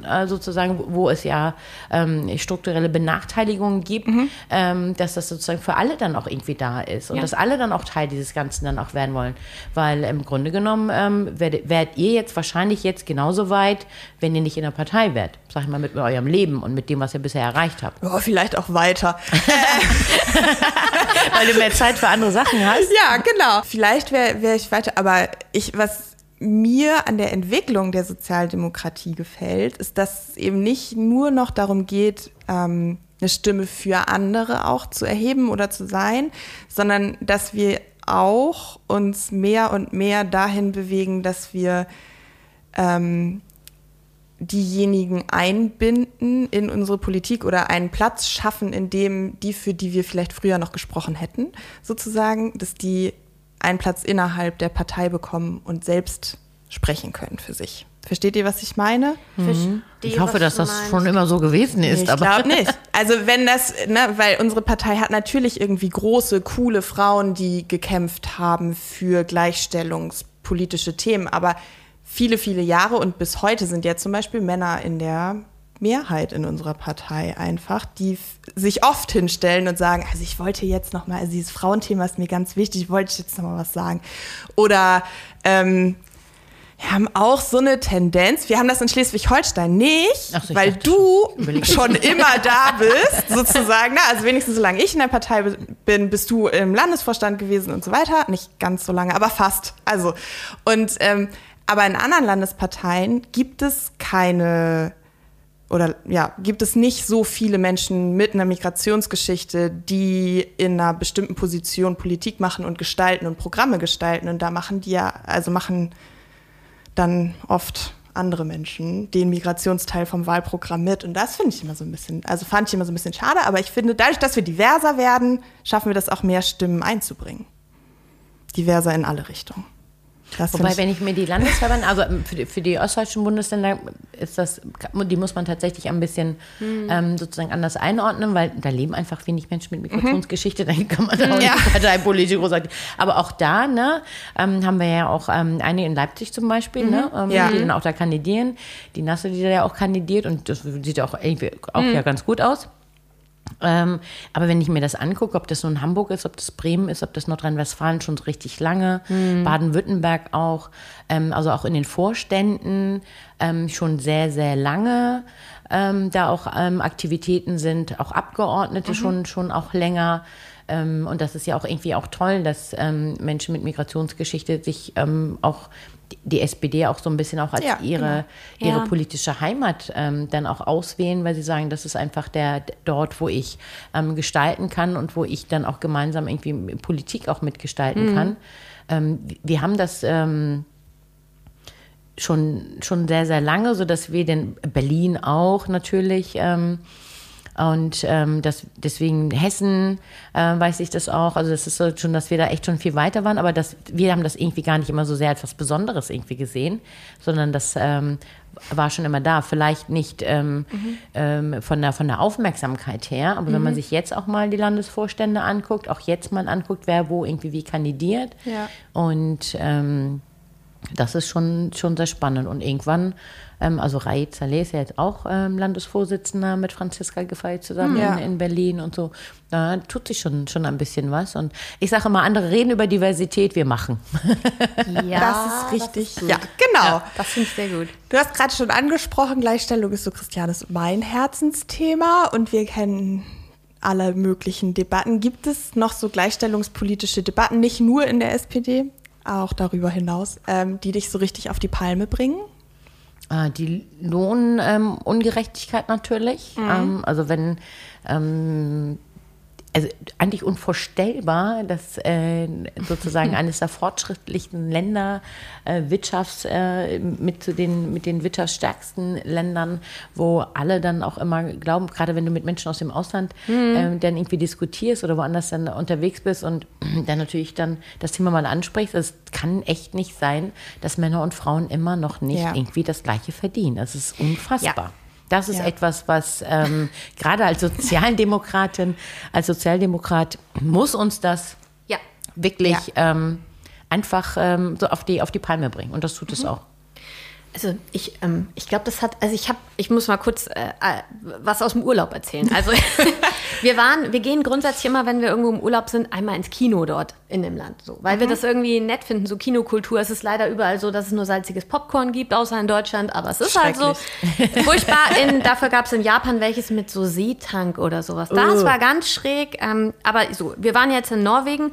äh, sozusagen, wo- es ja ähm, strukturelle Benachteiligungen gibt, ähm, dass das sozusagen für alle dann auch irgendwie da ist und Ja. dass alle dann auch Teil dieses Ganzen dann auch werden wollen. Weil im Grunde genommen ähm, werdet, werdet ihr jetzt wahrscheinlich jetzt genauso weit, wenn ihr nicht in der Partei wärt. Sag ich mal, mit eurem Leben und mit dem, was ihr bisher erreicht habt. Ja, vielleicht auch weiter. Weil du mehr Zeit für andere Sachen hast. Ja, genau. Vielleicht wäre wär ich weiter, aber ich, was mir an der Entwicklung der Sozialdemokratie gefällt, ist, dass es eben nicht nur noch darum geht, ähm, eine Stimme für andere auch zu erheben oder zu sein, sondern dass wir auch uns mehr und mehr dahin bewegen, dass wir ähm, diejenigen einbinden in unsere Politik oder einen Platz schaffen, in dem die, für die wir vielleicht früher noch gesprochen hätten, sozusagen, dass die einen Platz innerhalb der Partei bekommen und selbst sprechen können für sich. Versteht ihr, was ich meine? Verstehe, Ich hoffe, dass das meinst. schon immer so gewesen ist. ich aber glaube nicht. Also wenn das, ne, weil unsere Partei hat natürlich irgendwie große, coole Frauen, die gekämpft haben für gleichstellungspolitische Themen, aber viele, viele Jahre und bis heute sind ja zum Beispiel Männer in der Mehrheit in unserer Partei einfach, die sich oft hinstellen und sagen, also ich wollte jetzt noch mal, also dieses Frauenthema ist mir ganz wichtig, wollte ich jetzt noch mal was sagen. Oder ähm, wir haben auch so eine Tendenz, wir haben das in Schleswig-Holstein nicht, so, weil du Überleg- schon immer da bist, sozusagen. Ne? Also wenigstens solange ich in der Partei bi- bin, bist du im Landesvorstand gewesen und so weiter. Nicht ganz so lange, aber fast. Also und ähm, aber in anderen Landesparteien gibt es keine oder ja, gibt es nicht so viele Menschen mit einer Migrationsgeschichte, die in einer bestimmten Position Politik machen und gestalten und Programme gestalten. Und da machen die ja, also machen dann oft andere Menschen den Migrationsteil vom Wahlprogramm mit. Und das finde ich immer so ein bisschen, also fand ich immer so ein bisschen schade, aber ich finde, dadurch, dass wir diverser werden, schaffen wir das auch mehr Stimmen einzubringen. Diverser in alle Richtungen. Finde Wobei, ich- wenn ich mir die Landesverbände, also ähm, für die, für die ostdeutschen Bundesländer ist das, die muss man tatsächlich ein bisschen ähm, sozusagen anders einordnen, weil da leben einfach wenig Menschen mit Migrationsgeschichte, da kann man da auch Ja. nicht parteipolitisch großartig. Aber auch da, ne, ähm, haben wir ja auch ähm, einige in Leipzig zum Beispiel, ne, ähm, Ja. die dann auch da kandidieren. Die Nasse, die da ja auch kandidiert und das sieht auch irgendwie auch ja ganz gut aus. Ähm, aber wenn ich mir das angucke, ob das nun Hamburg ist, ob das Bremen ist, ob das Nordrhein-Westfalen schon so richtig lange, Baden-Württemberg auch, ähm, also auch in den Vorständen ähm, schon sehr, sehr lange ähm, da auch ähm, Aktivitäten sind, auch Abgeordnete schon, schon auch länger. Ähm, und das ist ja auch irgendwie auch toll, dass Menschen mit Migrationsgeschichte sich auch die- SPD auch so ein bisschen auch als Ja, ihre, ihre Ja. politische Heimat ähm, dann auch auswählen, weil sie sagen, das ist einfach der dort, wo ich ähm, gestalten kann und wo ich dann auch gemeinsam irgendwie Politik auch mitgestalten kann. Ähm, wir haben das ähm, schon, schon sehr, sehr lange, so dass wir den Berlin auch natürlich ähm, und ähm, das, deswegen Hessen äh, weiß ich das auch. Also das ist so schon, dass wir da echt schon viel weiter waren, aber das, wir haben das irgendwie gar nicht immer so sehr als was Besonderes irgendwie gesehen, sondern das ähm, war schon immer da. Vielleicht nicht ähm, ähm, von, der, von der Aufmerksamkeit her, aber wenn man sich jetzt auch mal die Landesvorstände anguckt, auch jetzt mal anguckt, wer wo irgendwie wie kandidiert Ja. und ähm, das ist schon, schon sehr spannend. Und irgendwann, ähm, also Raid Saleh ist ja jetzt auch ähm, Landesvorsitzender mit Franziska Giffey zusammen Ja. in, in Berlin und so. Da tut sich schon, schon ein bisschen was. Und ich sage immer, andere reden über Diversität, wir machen. Ja, das ist richtig. gut. ja, genau. Das finde ich sehr gut. Du hast gerade schon angesprochen, Gleichstellung ist so, Christianes, mein Herzensthema und wir kennen alle möglichen Debatten. Gibt es noch so gleichstellungspolitische Debatten, nicht nur in der SPD, auch darüber hinaus, ähm, die dich so richtig auf die Palme bringen? Ah, Die Lohnungerechtigkeit natürlich. Ähm, also wenn ähm, also eigentlich unvorstellbar, dass äh, sozusagen eines der fortschrittlichsten Länder äh, Wirtschafts äh, mit zu den mit den wirtschaftsstärksten Ländern, wo alle dann auch immer glauben, gerade wenn du mit Menschen aus dem Ausland äh, dann irgendwie diskutierst oder woanders dann unterwegs bist und dann natürlich dann das Thema mal ansprichst, es kann echt nicht sein, dass Männer und Frauen immer noch nicht Ja. irgendwie das Gleiche verdienen. Das ist unfassbar. Ja. Das ist Ja. etwas, was ähm, gerade als Sozialdemokratin, als Sozialdemokrat muss uns das Ja. wirklich ähm, einfach ähm, so auf die, auf die Palme bringen. Und das tut es auch. Also ich, ähm, ich glaube, das hat, also ich habe, ich muss mal kurz äh, äh, was aus dem Urlaub erzählen. Also wir waren, wir gehen grundsätzlich immer, wenn wir irgendwo im Urlaub sind, einmal ins Kino dort in dem Land, so, weil wir das irgendwie nett finden, so Kinokultur. Es ist leider überall so, dass es nur salziges Popcorn gibt, außer in Deutschland, aber es ist halt so furchtbar. In, dafür gab es in Japan welches mit so Seetank oder sowas. Das war ganz schräg. Ähm, aber so, wir waren jetzt in Norwegen.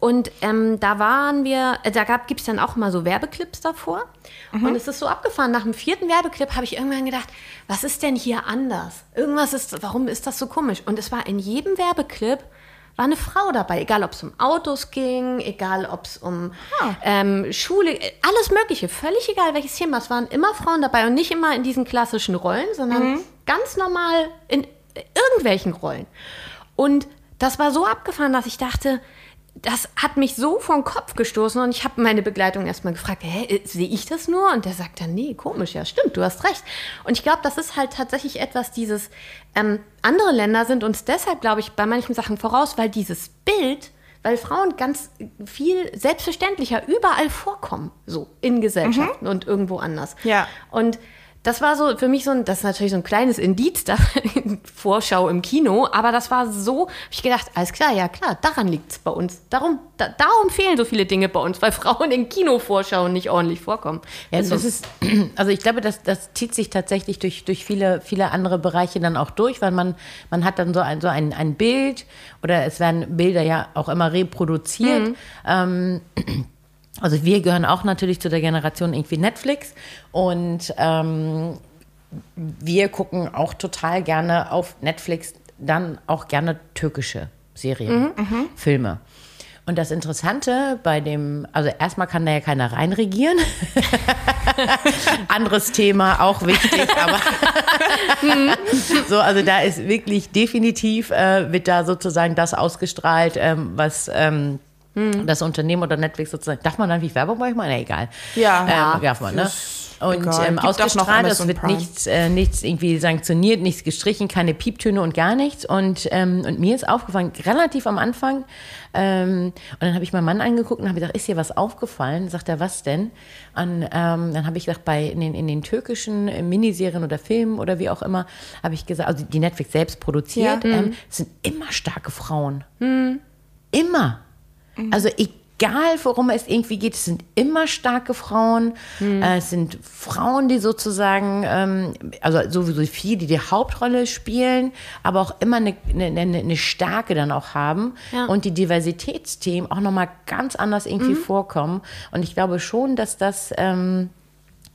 Und ähm, da waren wir, äh, da gibt es dann auch mal so Werbeclips davor. Und es ist so abgefahren. Nach dem vierten Werbeclip habe ich irgendwann gedacht, was ist denn hier anders? Irgendwas ist, warum ist das so komisch? Und es war in jedem Werbeclip war eine Frau dabei, egal ob es um Autos ging, egal ob es um ähm, Schule, alles Mögliche, völlig egal welches Thema. Es waren immer Frauen dabei und nicht immer in diesen klassischen Rollen, sondern ganz normal in äh, irgendwelchen Rollen. Und das war so abgefahren, dass ich dachte, das hat mich so vom Kopf gestoßen und ich habe meine Begleitung erstmal gefragt, hä, äh, sehe ich das nur? Und der sagt dann, nee, komisch, ja, stimmt, du hast recht. Und ich glaube, das ist halt tatsächlich etwas, dieses, ähm, andere Länder sind uns deshalb, glaube ich, bei manchen Sachen voraus, weil dieses Bild, weil Frauen ganz viel selbstverständlicher überall vorkommen, so in Gesellschaften und irgendwo anders. Ja. Und das war so für mich so ein, das ist natürlich so ein kleines Indiz, da, Vorschau im Kino, aber das war so, hab ich gedacht, alles klar, ja klar, daran liegt es bei uns. Darum, da, darum fehlen so viele Dinge bei uns, weil Frauen in Kinovorschauen nicht ordentlich vorkommen. Ja, Ist das ist, also ich glaube, das, das zieht sich tatsächlich durch, durch viele, viele andere Bereiche dann auch durch, weil man, man hat dann so ein, so ein, ein Bild oder es werden Bilder ja auch immer reproduziert. Ähm, also wir gehören auch natürlich zu der Generation irgendwie Netflix und ähm, wir gucken auch total gerne auf Netflix dann auch gerne türkische Serien, Filme. Und das Interessante bei dem, also erstmal kann da ja keiner reinregieren. Anderes Thema, auch wichtig, aber so, also da ist wirklich definitiv, äh, wird da sozusagen das ausgestrahlt, ähm, was ähm, das Unternehmen oder Netflix sozusagen, darf man dann wie Werbung machen? Na, egal. Ja. ähm, darf man, ne? Und ähm, ausgestrahlt, es wird Prime. nichts, äh, nichts irgendwie sanktioniert, nichts gestrichen, keine Pieptöne und gar nichts. Und, ähm, und mir ist aufgefallen, relativ am Anfang, ähm, und dann habe ich meinen Mann angeguckt und habe gesagt, ist dir was aufgefallen? Sagt er, was denn? Und ähm, dann habe ich gesagt, bei in den, in den türkischen äh, Miniserien oder Filmen oder wie auch immer, habe ich gesagt, also die Netflix selbst produziert, Ja. ähm, es sind immer starke Frauen. Immer. Also egal, worum es irgendwie geht, es sind immer starke Frauen. Äh, es sind Frauen, die sozusagen, ähm, also sowieso viele, die die Hauptrolle spielen, aber auch immer eine, eine, eine Stärke dann auch haben Ja. und die Diversitätsthemen auch nochmal ganz anders irgendwie vorkommen. Und ich glaube schon, dass das ähm,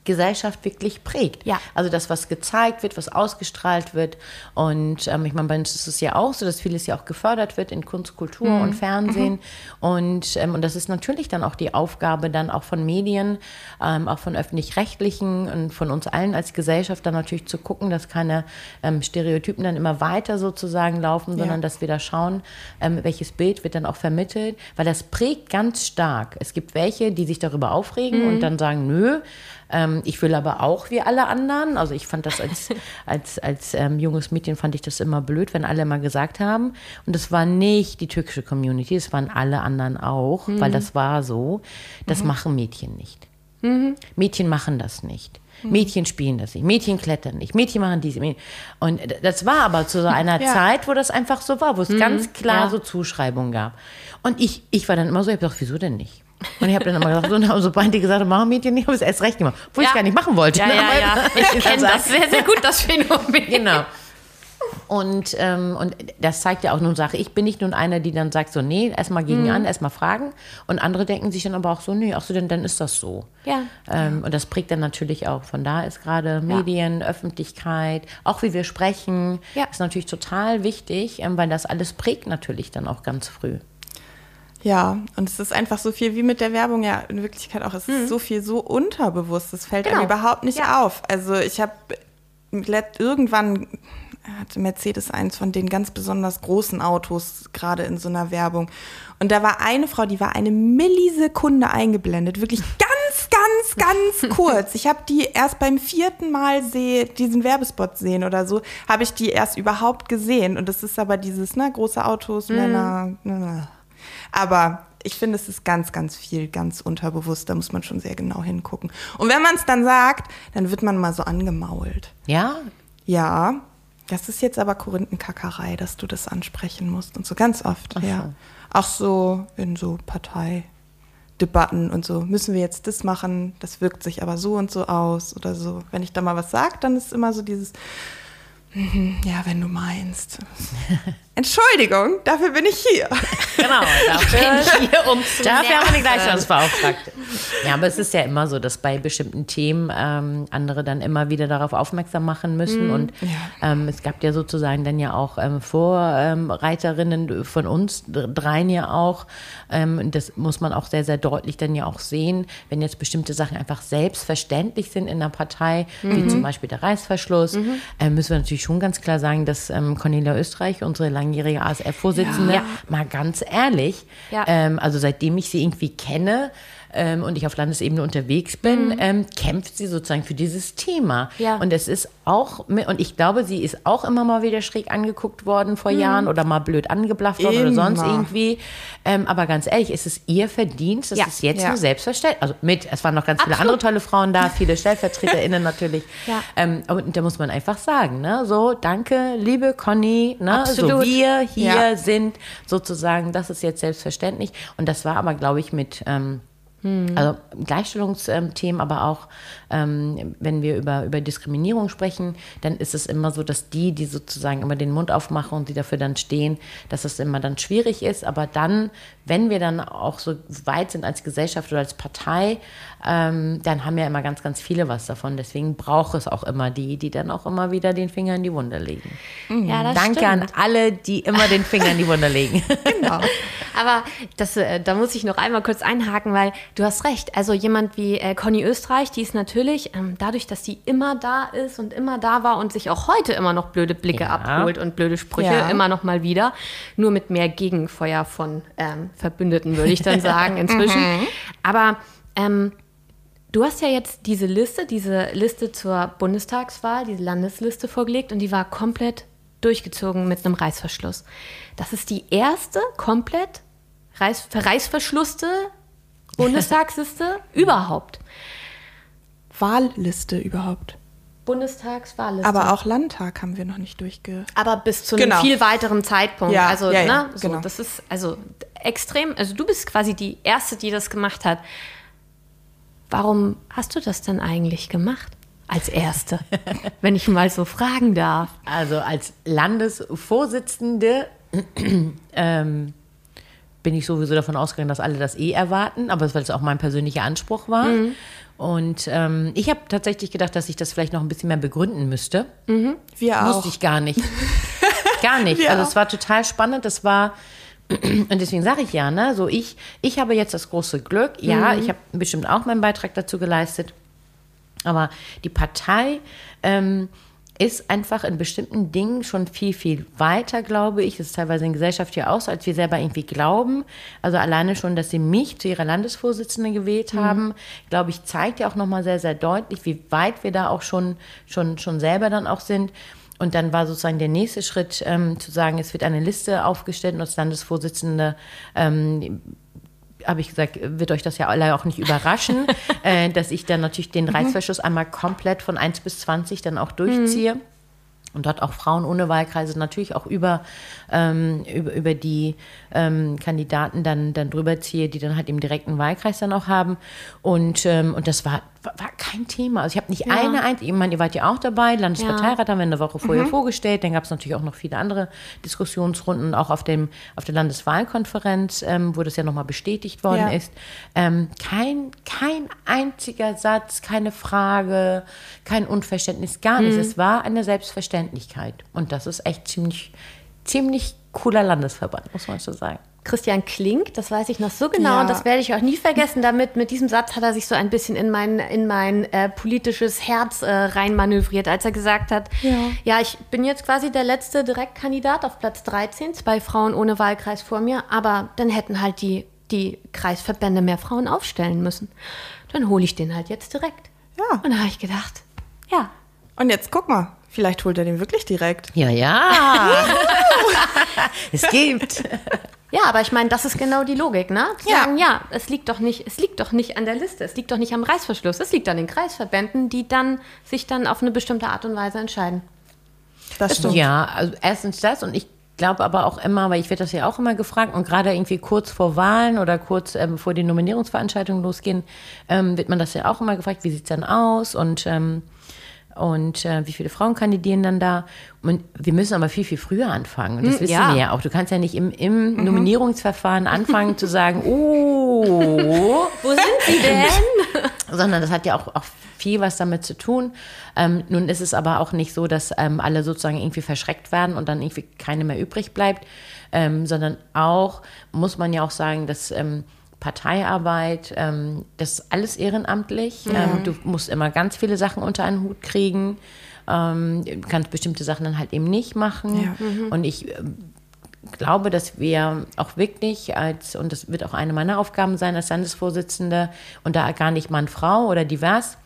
Gesellschaft wirklich prägt. Ja. Also das, was gezeigt wird, was ausgestrahlt wird. Und ähm, ich meine, bei uns ist es ja auch so, dass vieles ja auch gefördert wird in Kunst, Kultur Mhm. und Fernsehen. Und, ähm, und das ist natürlich dann auch die Aufgabe dann auch von Medien, ähm, auch von öffentlich-rechtlichen und von uns allen als Gesellschaft dann natürlich zu gucken, dass keine ähm, Stereotypen dann immer weiter sozusagen laufen, sondern dass wir da schauen, ähm, welches Bild wird dann auch vermittelt, weil das prägt ganz stark. Es gibt welche, die sich darüber aufregen und dann sagen, nö, ähm, ich will aber auch wie alle anderen. Also ich fand das als, als, als ähm, junges Mädchen fand ich das immer blöd, wenn alle immer gesagt haben. Und das war nicht die türkische Community, es waren alle anderen auch, weil das war so. Das machen Mädchen nicht. Mädchen machen das nicht. Mädchen spielen das nicht, Mädchen klettern nicht, Mädchen machen diese. Mädchen. Und das war aber zu so einer Ja. Zeit, wo das einfach so war, wo es ganz klar so Zuschreibungen gab. Und ich, ich war dann immer so, ich hab gedacht, wieso denn nicht? Und ich habe dann immer gesagt, so, und sobald die gesagt haben, machen Mädchen nicht, habe ich es erst recht gemacht. Wo ich Ja. gar nicht machen wollte. Ja, ne? ja, Aber- ja. Ich kenne das sehr, sehr gut, das Phänomen. Genau. Und, ähm, und das zeigt ja auch nun Sache. Ich bin nicht nun einer, die dann sagt, so, nee, erstmal gegen Mhm. an, erstmal fragen. Und andere denken sich dann aber auch so, nee, ach so, denn dann ist das so. Ja. Ähm, und das prägt dann natürlich auch. Von da ist gerade Medien, Öffentlichkeit, auch wie wir sprechen, Ja. ist natürlich total wichtig, ähm, weil das alles prägt natürlich dann auch ganz früh. Ja, und es ist einfach so viel wie mit der Werbung ja in Wirklichkeit auch. Es ist so viel so unterbewusst. Es fällt einem Mhm. Genau. überhaupt nicht Ja. auf. Also ich habe irgendwann hatte Mercedes eins von den ganz besonders großen Autos gerade in so einer Werbung. Und da war eine Frau, die war eine Millisekunde eingeblendet, wirklich ganz, ganz, ganz kurz. Ich habe die erst beim vierten Mal seh, diesen Werbespot sehen oder so, habe ich die erst überhaupt gesehen. Und das ist aber dieses, ne, große Autos, Männer. Ne, aber ich finde, es ist ganz, ganz viel, ganz unterbewusst. Da muss man schon sehr genau hingucken. Und wenn man es dann sagt, dann wird man mal so angemault. Ja, Ja, das ist jetzt aber Korinthenkackerei, dass du das ansprechen musst und so ganz oft. ja. Auch so in so Parteidebatten und so. Müssen wir jetzt das machen? Das wirkt sich aber so und so aus oder so. Wenn ich da mal was sage, dann ist immer so dieses, mhm, ja, wenn du meinst. Entschuldigung, dafür bin ich hier. genau. Dafür, Hier, um zu Dafür haben wir eine. Gleichstellungsbeauftragte. Ja, aber es ist ja immer so, dass bei bestimmten Themen ähm, andere dann immer wieder darauf aufmerksam machen müssen. Und ähm, es gab ja sozusagen dann ja auch ähm, Vorreiterinnen von uns, dreien ja auch. Ähm, und das muss man auch sehr, sehr deutlich dann ja auch sehen, wenn jetzt bestimmte Sachen einfach selbstverständlich sind in der Partei, wie zum Beispiel der Reißverschluss, äh, müssen wir natürlich schon ganz klar sagen, dass ähm, Cornelia Österreich, unsere langjährige ASF-Vorsitzende, Ja. mal ganz ehrlich, Ja. ähm, also seitdem ich sie irgendwie kenne ähm, und ich auf Landesebene unterwegs bin, ähm, kämpft sie sozusagen für dieses Thema. Mhm. Ja. Und es ist auch, und ich glaube, sie ist auch immer mal wieder schräg angeguckt worden vor Jahren oder mal blöd angeblafft worden oder sonst Immer. irgendwie. Ähm, aber ganz ehrlich, es ist ihr Verdienst, das Ja. ist jetzt Ja. nur selbstverständlich. Also mit, es waren noch ganz viele Absolut. andere tolle Frauen da, viele StellvertreterInnen natürlich. Ja. Ähm, und da muss man einfach sagen, ne, so, danke, liebe Conny, ne, so Absolut. wir hier sind sozusagen, das ist jetzt selbstverständlich. Und das war aber, glaube ich, mit ähm, Hm. also Gleichstellungsthemen, aber auch ähm, wenn wir über, über Diskriminierung sprechen, dann ist es immer so, dass die, die sozusagen immer den Mund aufmachen und die dafür dann stehen, dass es immer dann schwierig ist. Aber dann, wenn wir dann auch so weit sind als Gesellschaft oder als Partei, ähm, dann haben ja immer ganz, ganz viele was davon. Deswegen braucht es auch immer die, die dann auch immer wieder den Finger in die Wunde legen. Ja, das Danke stimmt. an alle, die immer den Finger in die Wunde legen. Genau. Aber das, äh, da muss ich noch einmal kurz einhaken, weil du hast recht. Also jemand wie äh, Conny Österreich, die ist natürlich, ähm, dadurch, dass sie immer da ist und immer da war und sich auch heute immer noch blöde Blicke Ja. abholt und blöde Sprüche, Ja. immer noch mal wieder. Nur mit mehr Gegenfeuer von ähm, Verbündeten, würde ich dann sagen, inzwischen. Aber ähm, Du hast ja jetzt diese Liste, diese Liste zur Bundestagswahl, diese Landesliste vorgelegt und die war komplett durchgezogen mit einem Reißverschluss. Das ist die erste komplett Reiß, reißverschlusste Bundestagsliste überhaupt. Wahlliste überhaupt. Bundestagswahlliste. Aber auch Landtag haben wir noch nicht durchge. aber bis zu einem Genau. viel weiteren Zeitpunkt. Ja, also, ja, ja, ne, so, genau. das ist also extrem. Also, du bist quasi die Erste, die das gemacht hat. Warum hast du das denn eigentlich gemacht? Als Erste, wenn ich mal so fragen darf. Also als Landesvorsitzende ähm, bin ich sowieso davon ausgegangen, dass alle das eh erwarten, aber weil es auch mein persönlicher Anspruch war. Und ähm, ich habe tatsächlich gedacht, dass ich das vielleicht noch ein bisschen mehr begründen müsste. Wir auch. Musste ich gar nicht. gar nicht. Ja. Also es war total spannend. Das war und deswegen sage ich ja, ne, so ich, ich habe jetzt das große Glück. Ja, ich habe bestimmt auch meinen Beitrag dazu geleistet. Aber die Partei ähm, ist einfach in bestimmten Dingen schon viel, viel weiter, glaube ich. Das ist teilweise in Gesellschaft ja auch so, als wir selber irgendwie glauben. Also alleine schon, dass sie mich zu ihrer Landesvorsitzenden gewählt haben, glaube ich, zeigt ja auch nochmal sehr, sehr deutlich, wie weit wir da auch schon, schon, schon selber dann auch sind. Und dann war sozusagen der nächste Schritt, ähm, zu sagen, es wird eine Liste aufgestellt und als Landesvorsitzende ähm, habe ich gesagt, wird euch das ja alle auch nicht überraschen, äh, dass ich dann natürlich den Reißverschluss einmal komplett von 1 bis 20 dann auch durchziehe. Und dort auch Frauen ohne Wahlkreise natürlich auch über, ähm, über, über die ähm, Kandidaten dann, dann drüber ziehe, die dann halt im direkten Wahlkreis dann auch haben. Und, ähm, und das war, war, war kein Thema. Also ich habe nicht eine einzige, ich meine, ihr wart ja auch dabei, Landesparteirat haben wir eine Woche vorher vorgestellt, dann gab es natürlich auch noch viele andere Diskussionsrunden, auch auf, dem, auf der Landeswahlkonferenz, ähm, wo das ja nochmal bestätigt worden Ja. ist. Ähm, kein, kein einziger Satz, keine Frage, kein Unverständnis, gar nichts. Es war eine Selbstverständlichkeit. Und das ist echt ziemlich, ziemlich cooler Landesverband, muss man so sagen. Christian Klink, das weiß ich noch so genau Ja. und das werde ich auch nie vergessen. Damit, mit diesem Satz hat er sich so ein bisschen in mein, in mein äh, politisches Herz äh, reinmanövriert, als er gesagt hat, Ja. ich bin jetzt quasi der letzte Direktkandidat auf Platz 13, zwei Frauen ohne Wahlkreis vor mir, aber dann hätten halt die, die Kreisverbände mehr Frauen aufstellen müssen. Dann hole ich den halt jetzt direkt. Ja. Und da habe ich gedacht, ja, Und jetzt guck mal, vielleicht holt er den wirklich direkt. Ja, ja. es gibt. Ja, aber ich meine, das ist genau die Logik, ne? Zu Ja. sagen, ja, es liegt doch nicht, es liegt doch nicht an der Liste, es liegt doch nicht am Reißverschluss, es liegt an den Kreisverbänden, die dann sich dann auf eine bestimmte Art und Weise entscheiden. Das stimmt. Ja, also erstens das und ich glaube aber auch immer, weil ich werde das ja auch immer gefragt und gerade irgendwie kurz vor Wahlen oder kurz ähm, bevor die Nominierungsveranstaltungen losgehen, ähm, wird man das ja auch immer gefragt, wie sieht's dann aus und ähm, und äh, wie viele Frauen kandidieren dann da? Und wir müssen aber viel, viel früher anfangen. Und das wissen ja. wir ja auch. Du kannst ja nicht im, im Nominierungsverfahren anfangen zu sagen, oh, Wo sind sie denn? sondern das hat ja auch, auch viel was damit zu tun. Ähm, nun ist es aber auch nicht so, dass ähm, alle sozusagen irgendwie verschreckt werden und dann irgendwie keine mehr übrig bleibt, ähm, sondern auch, muss man ja auch sagen, dass ähm, Parteiarbeit, ähm, das ist alles ehrenamtlich. Ähm, du musst immer ganz viele Sachen unter einen Hut kriegen. Ähm, du kannst bestimmte Sachen dann halt eben nicht machen. Ja. Und ich ähm, glaube, dass wir auch wirklich als, und das wird auch eine meiner Aufgaben sein als Landesvorsitzende, und da gar nicht Mann, Frau oder divers,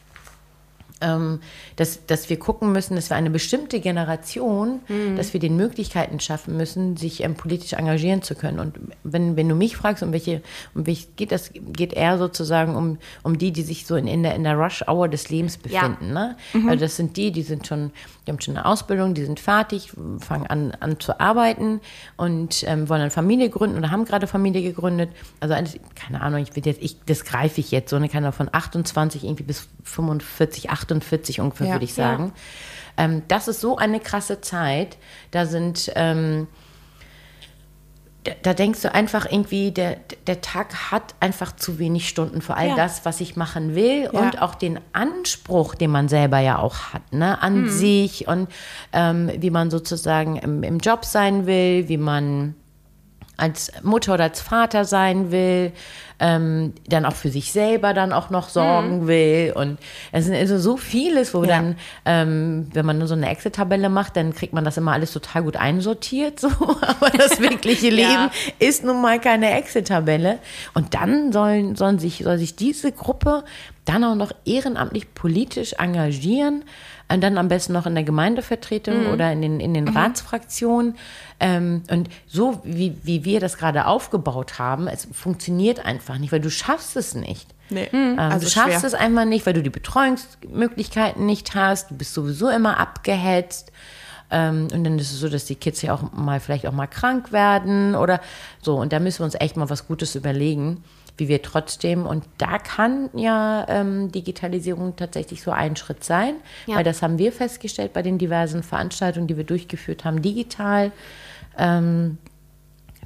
ähm, dass, dass wir gucken müssen, dass wir eine bestimmte Generation, dass wir den Möglichkeiten schaffen müssen, sich ähm, politisch engagieren zu können. Und wenn, wenn du mich fragst, um welche, um welche geht das, geht eher sozusagen um, um die, die sich so in, in der, in der Rush-Hour des Lebens Ja. befinden. Ne? Also das sind die, die sind schon, die haben schon eine Ausbildung, die sind fertig, fangen an, an zu arbeiten und ähm, wollen eine Familie gründen oder haben gerade Familie gegründet. Also keine Ahnung, ich will jetzt, ich, das greife ich jetzt so eine kann von 28 irgendwie bis 45, 48 ungefähr, Ja. würde ich sagen. Ähm, das ist so eine krasse Zeit. Da sind ähm, da, da denkst du einfach irgendwie, der, der Tag hat einfach zu wenig Stunden für all Ja. das, was ich machen will Ja. und auch den Anspruch, den man selber ja auch hat, ne, an sich und ähm, wie man sozusagen im, im Job sein will, wie man als Mutter oder als Vater sein will, ähm, dann auch für sich selber dann auch noch sorgen will. Und es ist also so vieles, wo Ja. dann, ähm, wenn man nur so eine Excel-Tabelle macht, dann kriegt man das immer alles total gut einsortiert. So. Aber das wirkliche Leben ist nun mal keine Excel-Tabelle. Und dann sollen, sollen sich, soll sich diese Gruppe dann auch noch ehrenamtlich politisch engagieren. Und dann am besten noch in der Gemeindevertretung oder in den, in den Ratsfraktionen. Ähm, und so wie, wie wir das gerade aufgebaut haben, es funktioniert einfach nicht, weil du schaffst es nicht. Nee. Ähm, Also du schaffst schwer. es einfach nicht, weil du die Betreuungsmöglichkeiten nicht hast. Du bist sowieso immer abgehetzt. Ähm, und dann ist es so, dass die Kids ja auch mal vielleicht auch mal krank werden oder so. Und da müssen wir uns echt mal was Gutes überlegen, wie wir trotzdem, und da kann ja ähm, Digitalisierung tatsächlich so ein Schritt sein, Ja. weil das haben wir festgestellt bei den diversen Veranstaltungen, die wir durchgeführt haben, digital. Ähm,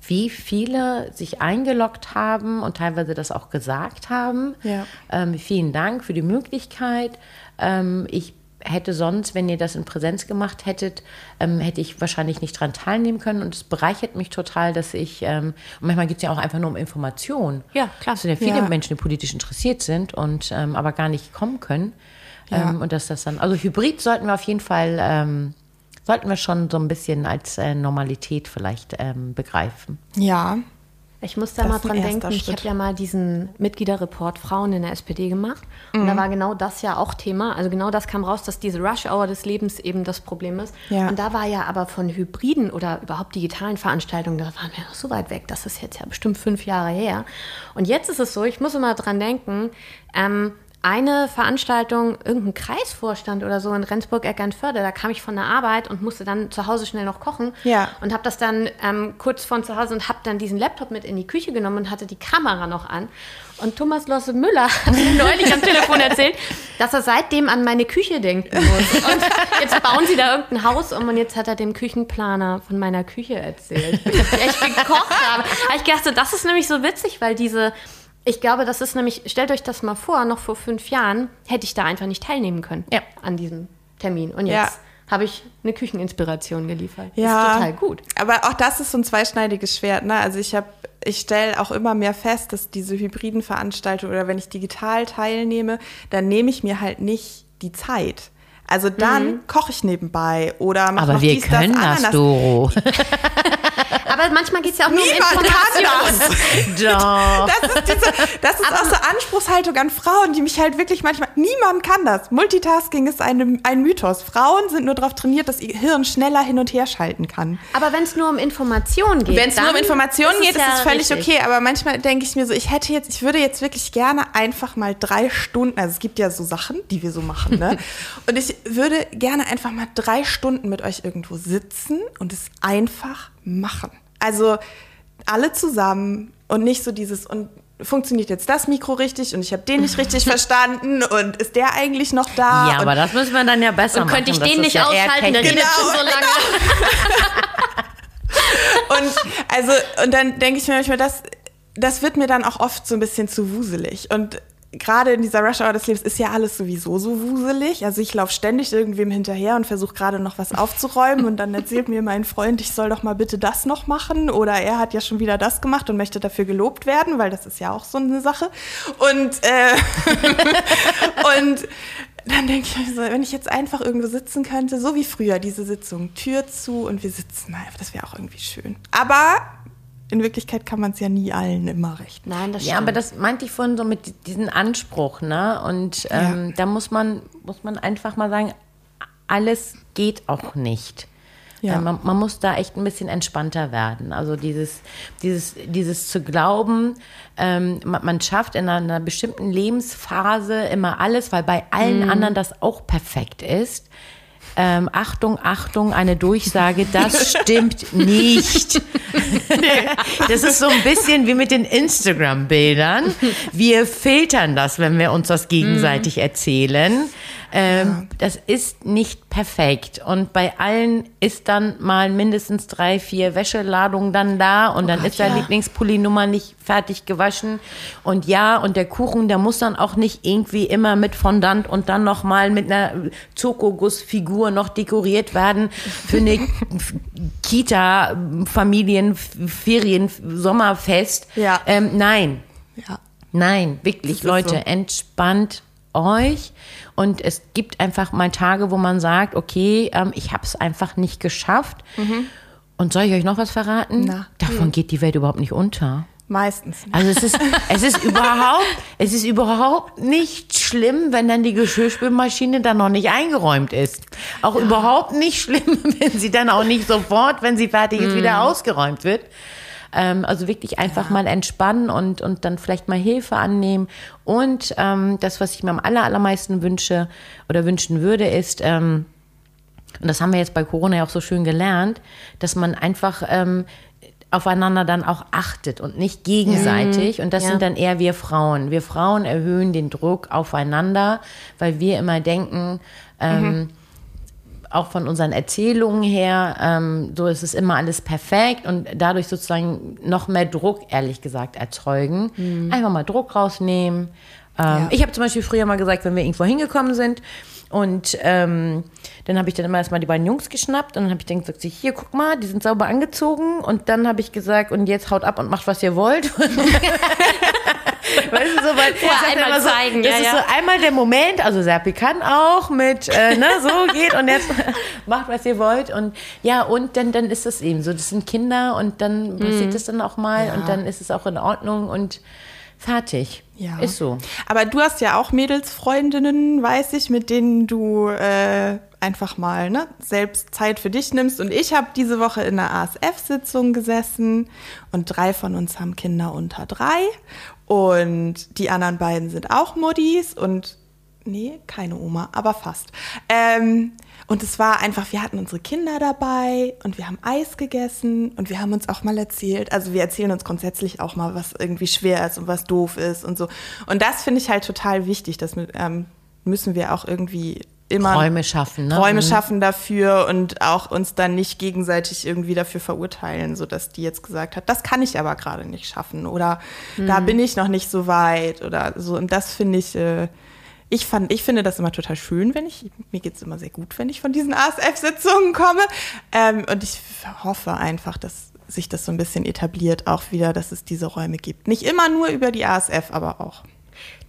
wie viele sich eingeloggt haben und teilweise das auch gesagt haben. Ja. Ähm, vielen Dank für die Möglichkeit. Ähm, ich hätte sonst, wenn ihr das in Präsenz gemacht hättet, ähm, hätte ich wahrscheinlich nicht dran teilnehmen können. Und es bereichert mich total, dass ich, ähm, und manchmal geht es ja auch einfach nur um Information. Ja, klar. Es sind ja viele Ja. Menschen, die politisch interessiert sind und ähm, aber gar nicht kommen können. Ja. Ähm, und dass das dann, also Hybrid sollten wir auf jeden Fall, ähm, sollten wir schon so ein bisschen als äh, Normalität vielleicht ähm, begreifen. Ja. Ich muss da Das mal dran denken, ich Schritt. habe ja mal diesen Mitgliederreport Frauen in der SPD gemacht. Und Mhm. da war genau das ja auch Thema. Also genau das kam raus, dass diese Rush-Hour des Lebens eben das Problem ist. Ja. Und da war ja aber von Hybriden oder überhaupt digitalen Veranstaltungen, da waren wir noch so weit weg. Das ist jetzt ja bestimmt fünf Jahre her. Und jetzt ist es so, ich muss immer dran denken, ähm, eine Veranstaltung, irgendein Kreisvorstand oder so in Rendsburg-Eckernförde, da kam ich von der Arbeit und musste dann zu Hause schnell noch kochen Ja. und habe das dann ähm, kurz von zu Hause und habe dann diesen Laptop mit in die Küche genommen und hatte die Kamera noch an. Und Thomas Losse Müller hat mir neulich am Telefon erzählt, dass er seitdem an meine Küche denken muss. Und jetzt bauen sie da irgendein Haus um und jetzt hat er dem Küchenplaner von meiner Küche erzählt, wie ich echt gekocht habe. Aber ich dachte, das ist nämlich so witzig, weil diese ich glaube, das ist nämlich, stellt euch das mal vor, noch vor fünf Jahren hätte ich da einfach nicht teilnehmen können Ja. an diesem Termin. Und Ja. jetzt habe ich eine Kücheninspiration geliefert. Ja. Ist total gut. Aber auch das ist so ein zweischneidiges Schwert. Ne? Also ich habe, ich stelle auch immer mehr fest, dass diese hybriden Veranstaltungen oder wenn ich digital teilnehme, dann nehme ich mir halt nicht die Zeit. Also dann koche ich nebenbei oder mache Aber wir dies, können das. Doro. Aber manchmal geht es ja auch nur um Niemand kann Information. das. Doch. Das ist, diese, das ist auch so Anspruchshaltung an Frauen, die mich halt wirklich manchmal. Niemand kann das. Multitasking ist eine, ein Mythos. Frauen sind nur darauf trainiert, dass ihr Hirn schneller hin und her schalten kann. Aber wenn es nur um Informationen geht. Wenn es nur um Informationen geht, ist ja es völlig richtig. okay. Aber manchmal denke ich mir so, ich hätte jetzt, ich würde jetzt wirklich gerne einfach mal drei Stunden, also es gibt ja so Sachen, die wir so machen, ne? Und ich würde gerne einfach mal drei Stunden mit euch irgendwo sitzen und es einfach machen. Also alle zusammen und nicht so dieses und funktioniert jetzt das Mikro richtig und ich habe den nicht richtig verstanden und ist der eigentlich noch da? Ja, und aber das müssen wir dann ja besser Und machen. könnte ich den nicht ja aushalten, der technisch. redet schon so lange. Und also, und dann denke ich mir manchmal, das, das wird mir dann auch oft so ein bisschen zu wuselig. Und gerade in dieser Rush Hour des Lebens ist ja alles sowieso so wuselig. Also ich laufe ständig irgendwem hinterher und versuche gerade noch was aufzuräumen und dann erzählt mir mein Freund, ich soll doch mal bitte das noch machen oder er hat ja schon wieder das gemacht und möchte dafür gelobt werden, weil das ist ja auch so eine Sache. Und, äh, und dann denke ich so, wenn ich jetzt einfach irgendwo sitzen könnte, so wie früher, diese Sitzung, Tür zu und wir sitzen einfach, das wäre auch irgendwie schön. Aber in Wirklichkeit kann man es ja nie allen immer recht. Nein, das Ja, aber das meinte ich vorhin so mit diesem Anspruch, ne? Und ähm, Ja. da muss man, muss man einfach mal sagen, alles geht auch nicht. Ja. Äh, Man, man muss da echt ein bisschen entspannter werden. Also dieses, dieses, dieses zu glauben, ähm, man, man schafft in einer, bestimmten Lebensphase immer alles, weil bei allen anderen das auch perfekt ist. Ähm, Achtung, Achtung, eine Durchsage, das stimmt nicht. Das ist so ein bisschen wie mit den Instagram-Bildern. Wir filtern das, wenn wir uns das gegenseitig erzählen. Ähm, Das ist nicht perfekt. Und bei allen ist dann mal mindestens drei, vier Wäscheladungen dann da und dann ist der Lieblingspulli-Nummer nicht fertig gewaschen. Und ja, und der Kuchen, der muss dann auch nicht irgendwie immer mit Fondant und dann nochmal mit einer Zokogussfigur noch dekoriert werden für eine Kita, Familien, Ferien, Sommerfest. Ja. Ähm, nein, Ja. Nein, wirklich, Leute, so. entspannt euch. Und es gibt einfach mal Tage, wo man sagt, okay, ähm, ich habe es einfach nicht geschafft. Und soll ich euch noch was verraten? Mhm. Na. Davon geht die Welt überhaupt nicht unter. Meistens. nicht. Also es ist, es ist überhaupt, es ist überhaupt nicht schlimm, wenn dann die Geschirrspülmaschine dann noch nicht eingeräumt ist. Auch überhaupt nicht schlimm, wenn sie dann auch nicht sofort, wenn sie fertig ist, wieder ausgeräumt wird. Ähm, also wirklich einfach mal entspannen und, und dann vielleicht mal Hilfe annehmen. Und ähm, das, was ich mir am aller, allermeisten wünsche oder wünschen würde, ist, ähm, und das haben wir jetzt bei Corona ja auch so schön gelernt, dass man einfach ähm, aufeinander dann auch achtet und nicht gegenseitig. Und das Ja. sind dann eher wir Frauen. Wir Frauen erhöhen den Druck aufeinander, weil wir immer denken, ähm, auch von unseren Erzählungen her, ähm, so ist es immer alles perfekt und dadurch sozusagen noch mehr Druck, ehrlich gesagt, erzeugen. Einfach mal Druck rausnehmen. Ähm, Ja. Ich habe zum Beispiel früher mal gesagt, wenn wir irgendwo hingekommen sind und ähm, dann habe ich dann immer erstmal die beiden Jungs geschnappt und dann habe ich dann gesagt, hier, guck mal, die sind sauber angezogen und dann habe ich gesagt, und jetzt haut ab und macht, was ihr wollt. weißt du, so, weil Ja, einmal so, zeigen, Das ja, ist ja. so einmal der Moment, also Serpi kann auch mit, äh, ne, so geht und jetzt macht, was ihr wollt. Und ja, und dann, dann ist es eben so, das sind Kinder und dann passiert es dann auch mal Ja. und dann ist es auch in Ordnung und fertig. Ja. Ist so. Aber du hast ja auch Mädelsfreundinnen, weiß ich, mit denen du äh, einfach mal ne, selbst Zeit für dich nimmst. Und ich habe diese Woche in einer ASF-Sitzung gesessen und drei von uns haben Kinder unter drei. Und die anderen beiden sind auch Muddis und nee, keine Oma, aber fast. Ähm, und es war einfach, wir hatten unsere Kinder dabei und wir haben Eis gegessen und wir haben uns auch mal erzählt, also wir erzählen uns grundsätzlich auch mal, was irgendwie schwer ist und was doof ist und so. Und das finde ich halt total wichtig, das ähm, müssen wir auch irgendwie immer Räume schaffen, ne? Räume Mhm. schaffen dafür und auch uns dann nicht gegenseitig irgendwie dafür verurteilen, so dass die jetzt gesagt hat, das kann ich aber gerade nicht schaffen oder da Mhm. bin ich noch nicht so weit oder so. Und das finde ich, äh, ich fand, ich finde das immer total schön, wenn ich, mir geht es immer sehr gut, wenn ich von diesen ASF-Sitzungen komme. Ähm, und ich hoffe einfach, dass sich das so ein bisschen etabliert, auch wieder, dass es diese Räume gibt. Nicht immer nur über die ASF, aber auch.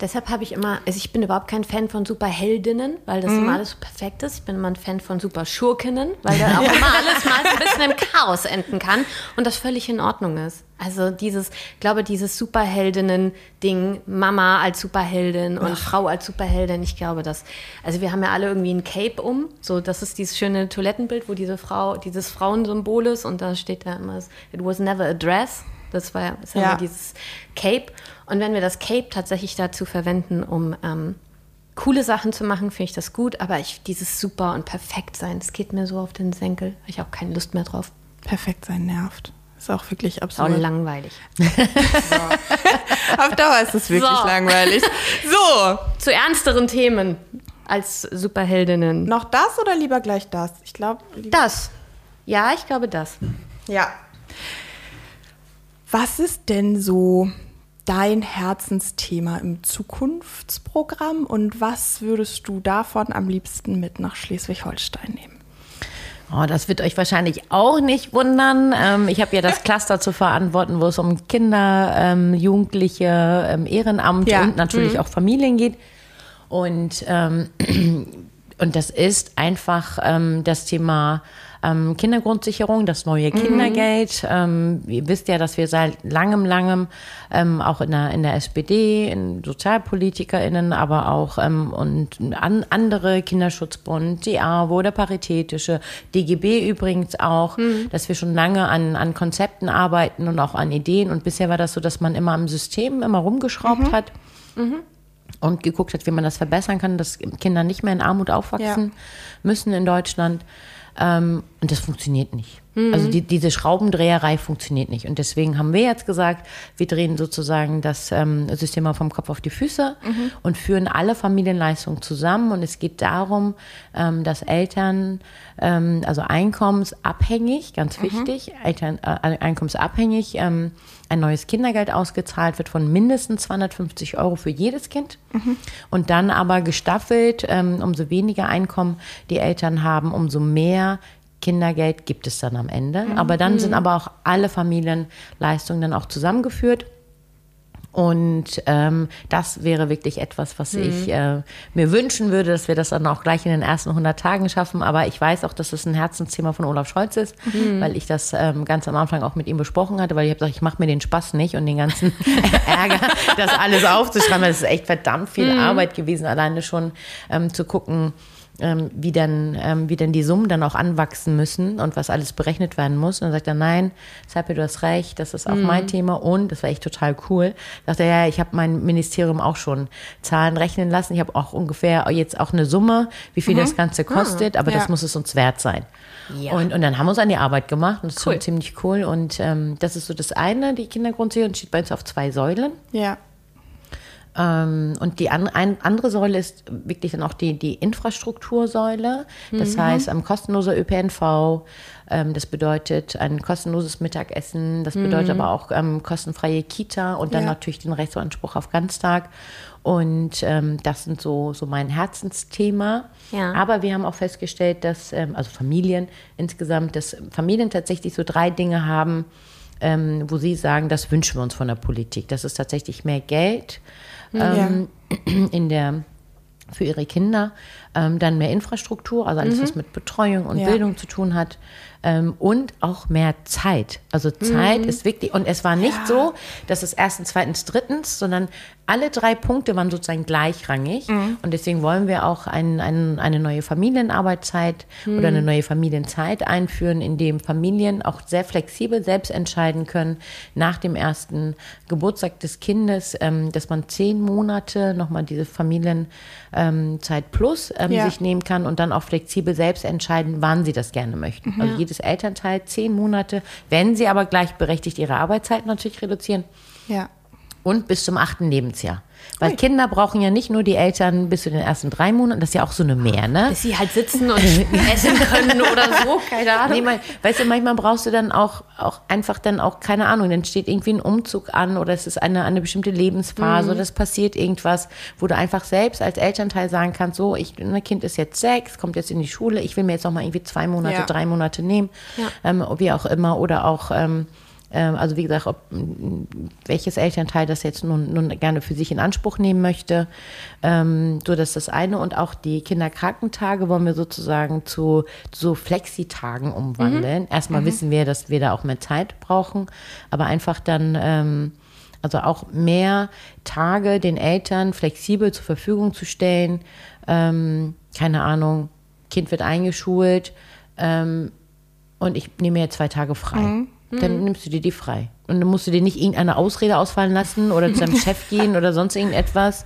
Deshalb habe ich immer, also ich bin überhaupt kein Fan von Superheldinnen, weil das immer alles so perfekt ist. Ich bin immer ein Fan von Superschurkinnen, weil dann auch immer alles mal so ein bisschen im Chaos enden kann und das völlig in Ordnung ist. Also dieses, ich glaube, dieses Superheldinnen-Ding, Mama als Superheldin und Frau als Superheldin, ich glaube, das, also wir haben ja alle irgendwie ein Cape um, so das ist dieses schöne Toilettenbild, wo diese Frau, dieses Frauensymbol ist und da steht da immer, it was never a dress. Das war das ja. dieses Cape. Und wenn wir das Cape tatsächlich dazu verwenden, um ähm, coole Sachen zu machen, finde ich das gut. Aber ich, dieses super und perfekt sein, das geht mir so auf den Senkel. Habe ich auch keine Lust mehr drauf. Perfekt sein nervt. Ist auch wirklich Ist auch langweilig. Auf Dauer ist es wirklich So. langweilig. So, Zu ernsteren Themen als Superheldinnen. noch das oder lieber gleich das? Ich glaube, Das. Ja, ich glaube das. ja. Was ist denn so dein Herzensthema im Zukunftsprogramm und was würdest du davon am liebsten mit nach Schleswig-Holstein nehmen? Oh, das wird euch wahrscheinlich auch nicht wundern. Ähm, ich habe ja das Cluster zu verantworten, wo es um Kinder, ähm, Jugendliche, ähm, Ehrenamt Ja. und natürlich auch Familien geht. Und, ähm, und das ist einfach ähm, das Thema ähm, Kindergrundsicherung, das neue Kindergeld. Ähm, ihr wisst ja, dass wir seit langem, langem ähm, auch in der, in der SPD, in SozialpolitikerInnen, aber auch ähm, und an, andere Kinderschutzbund, die AWO, der Paritätische, DGB übrigens auch, dass wir schon lange an, an Konzepten arbeiten und auch an Ideen. Und bisher war das so, dass man immer am System immer rumgeschraubt hat und geguckt hat, wie man das verbessern kann, dass Kinder nicht mehr in Armut aufwachsen müssen in Deutschland. Ähm, und das funktioniert nicht. Also die, diese Schraubendreherei funktioniert nicht. Und deswegen haben wir jetzt gesagt, wir drehen sozusagen das ähm, System mal vom Kopf auf die Füße und führen alle Familienleistungen zusammen. Und es geht darum, ähm, dass Eltern, ähm, also einkommensabhängig, ganz wichtig, Eltern äh, einkommensabhängig, ähm, ein neues Kindergeld ausgezahlt wird von mindestens 250 Euro für jedes Kind. Und dann aber gestaffelt, ähm, umso weniger Einkommen die Eltern haben, umso mehr Kindergeld gibt es dann am Ende. Aber dann sind aber auch alle Familienleistungen dann auch zusammengeführt. Und ähm, das wäre wirklich etwas, was ich äh, mir wünschen würde, dass wir das dann auch gleich in den ersten 100 Tagen schaffen. Aber ich weiß auch, dass es ein Herzensthema von Olaf Scholz ist, weil ich das ähm, ganz am Anfang auch mit ihm besprochen hatte, weil ich habe gesagt, ich mache mir den Spaß nicht und den ganzen Ärger, das alles aufzuschreiben. Das ist echt verdammt viel Arbeit gewesen, alleine schon ähm, zu gucken, ähm, wie, dann, ähm, wie denn die Summen dann auch anwachsen müssen und was alles berechnet werden muss. Und dann sagt er, nein, Serpil, du hast recht, das ist auch mein Thema und das war echt total cool. Sagt er, ja, ich habe mein Ministerium auch schon Zahlen rechnen lassen. Ich habe auch ungefähr jetzt auch eine Summe, wie viel das Ganze kostet, aber ja. das muss es uns wert sein. Ja. Und, und dann haben wir uns an die Arbeit gemacht und das ist Cool. schon ziemlich cool. Und ähm, das ist so das eine, die Kindergrundsicherung steht bei uns auf zwei Säulen. Ja. Ähm, und die an, ein, andere Säule ist wirklich dann auch die, die Infrastruktursäule. Das heißt, ähm, kostenloser ÖPNV, ähm, das bedeutet ein kostenloses Mittagessen, das bedeutet aber auch ähm, kostenfreie Kita und dann Ja. natürlich den Rechtsanspruch auf Ganztag. Und ähm, das sind so, so mein Herzensthema. Ja. Aber wir haben auch festgestellt, dass, ähm, also Familien insgesamt, dass Familien tatsächlich so drei Dinge haben, ähm, wo Sie sagen, das wünschen wir uns von der Politik. Das ist tatsächlich mehr Geld ähm, in der für ihre Kinder, ähm, dann mehr Infrastruktur, also alles, was mit Betreuung und Ja. Bildung zu tun hat ähm, und auch mehr Zeit. Also Zeit ist wichtig. Und es war nicht so, dass es erstens, zweitens, drittens, sondern alle drei Punkte waren sozusagen gleichrangig und deswegen wollen wir auch ein, ein, eine neue Familienarbeitszeit oder eine neue Familienzeit einführen, in dem Familien auch sehr flexibel selbst entscheiden können nach dem ersten Geburtstag des Kindes, ähm, dass man zehn Monate nochmal diese Familienzeit plus ähm, Ja. sich nehmen kann und dann auch flexibel selbst entscheiden, wann sie das gerne möchten. Also jedes Elternteil zehn Monate, wenn sie aber gleichberechtigt ihre Arbeitszeit natürlich reduzieren Ja. Und bis zum achten Lebensjahr. Weil Kinder brauchen ja nicht nur die Eltern bis zu den ersten drei Monaten, das ist ja auch so eine Mehr, ne? Bis sie halt sitzen und essen können oder so, keine Ahnung. Nee, mal, weißt du, manchmal brauchst du dann auch, auch einfach dann auch, keine Ahnung, dann steht irgendwie ein Umzug an oder es ist eine, eine bestimmte Lebensphase oder es passiert irgendwas, wo du einfach selbst als Elternteil sagen kannst, so, ich, mein Kind ist jetzt sechs, kommt jetzt in die Schule, ich will mir jetzt noch mal irgendwie zwei Monate, Ja. drei Monate nehmen, ähm, wie auch immer, oder auch, ähm, also wie gesagt, ob welches Elternteil das jetzt nun, nun gerne für sich in Anspruch nehmen möchte. Ähm, so das ist das eine. Und auch die Kinderkrankentage wollen wir sozusagen zu so Flexitagen umwandeln. Erstmal wissen wir, dass wir da auch mehr Zeit brauchen, aber einfach dann ähm, also auch mehr Tage den Eltern flexibel zur Verfügung zu stellen. Ähm, keine Ahnung, Kind wird eingeschult ähm, und ich nehme mir jetzt zwei Tage frei. Dann nimmst du dir die frei. Und dann musst du dir nicht irgendeine Ausrede ausfallen lassen oder zu deinem Chef gehen oder sonst irgendetwas.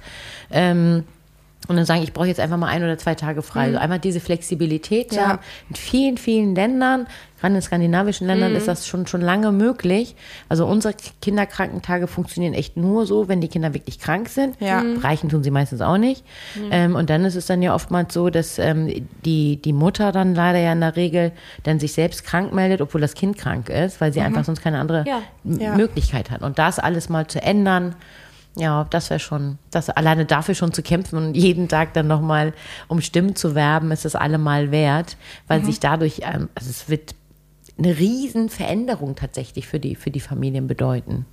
Ähm, und dann sagen, ich brauche jetzt einfach mal ein oder zwei Tage frei. Also einmal diese Flexibilität Ja. haben. In vielen, vielen Ländern, gerade in skandinavischen Ländern, ist das schon, schon lange möglich. Also unsere Kinderkrankentage funktionieren echt nur so, wenn die Kinder wirklich krank sind. Ja. Mhm. Reichen tun sie meistens auch nicht. Ähm, und dann ist es dann ja oftmals so, dass ähm, die, die Mutter dann leider ja in der Regel dann sich selbst krank meldet, obwohl das Kind krank ist, weil sie einfach sonst keine andere Ja. Ja. Möglichkeit hat. Und das alles mal zu ändern, ja, das wäre schon, das alleine dafür schon zu kämpfen und jeden Tag dann nochmal um Stimmen zu werben, ist es allemal wert, weil sich dadurch, ähm, also es wird eine riesen Veränderung tatsächlich für die, für die Familien bedeuten.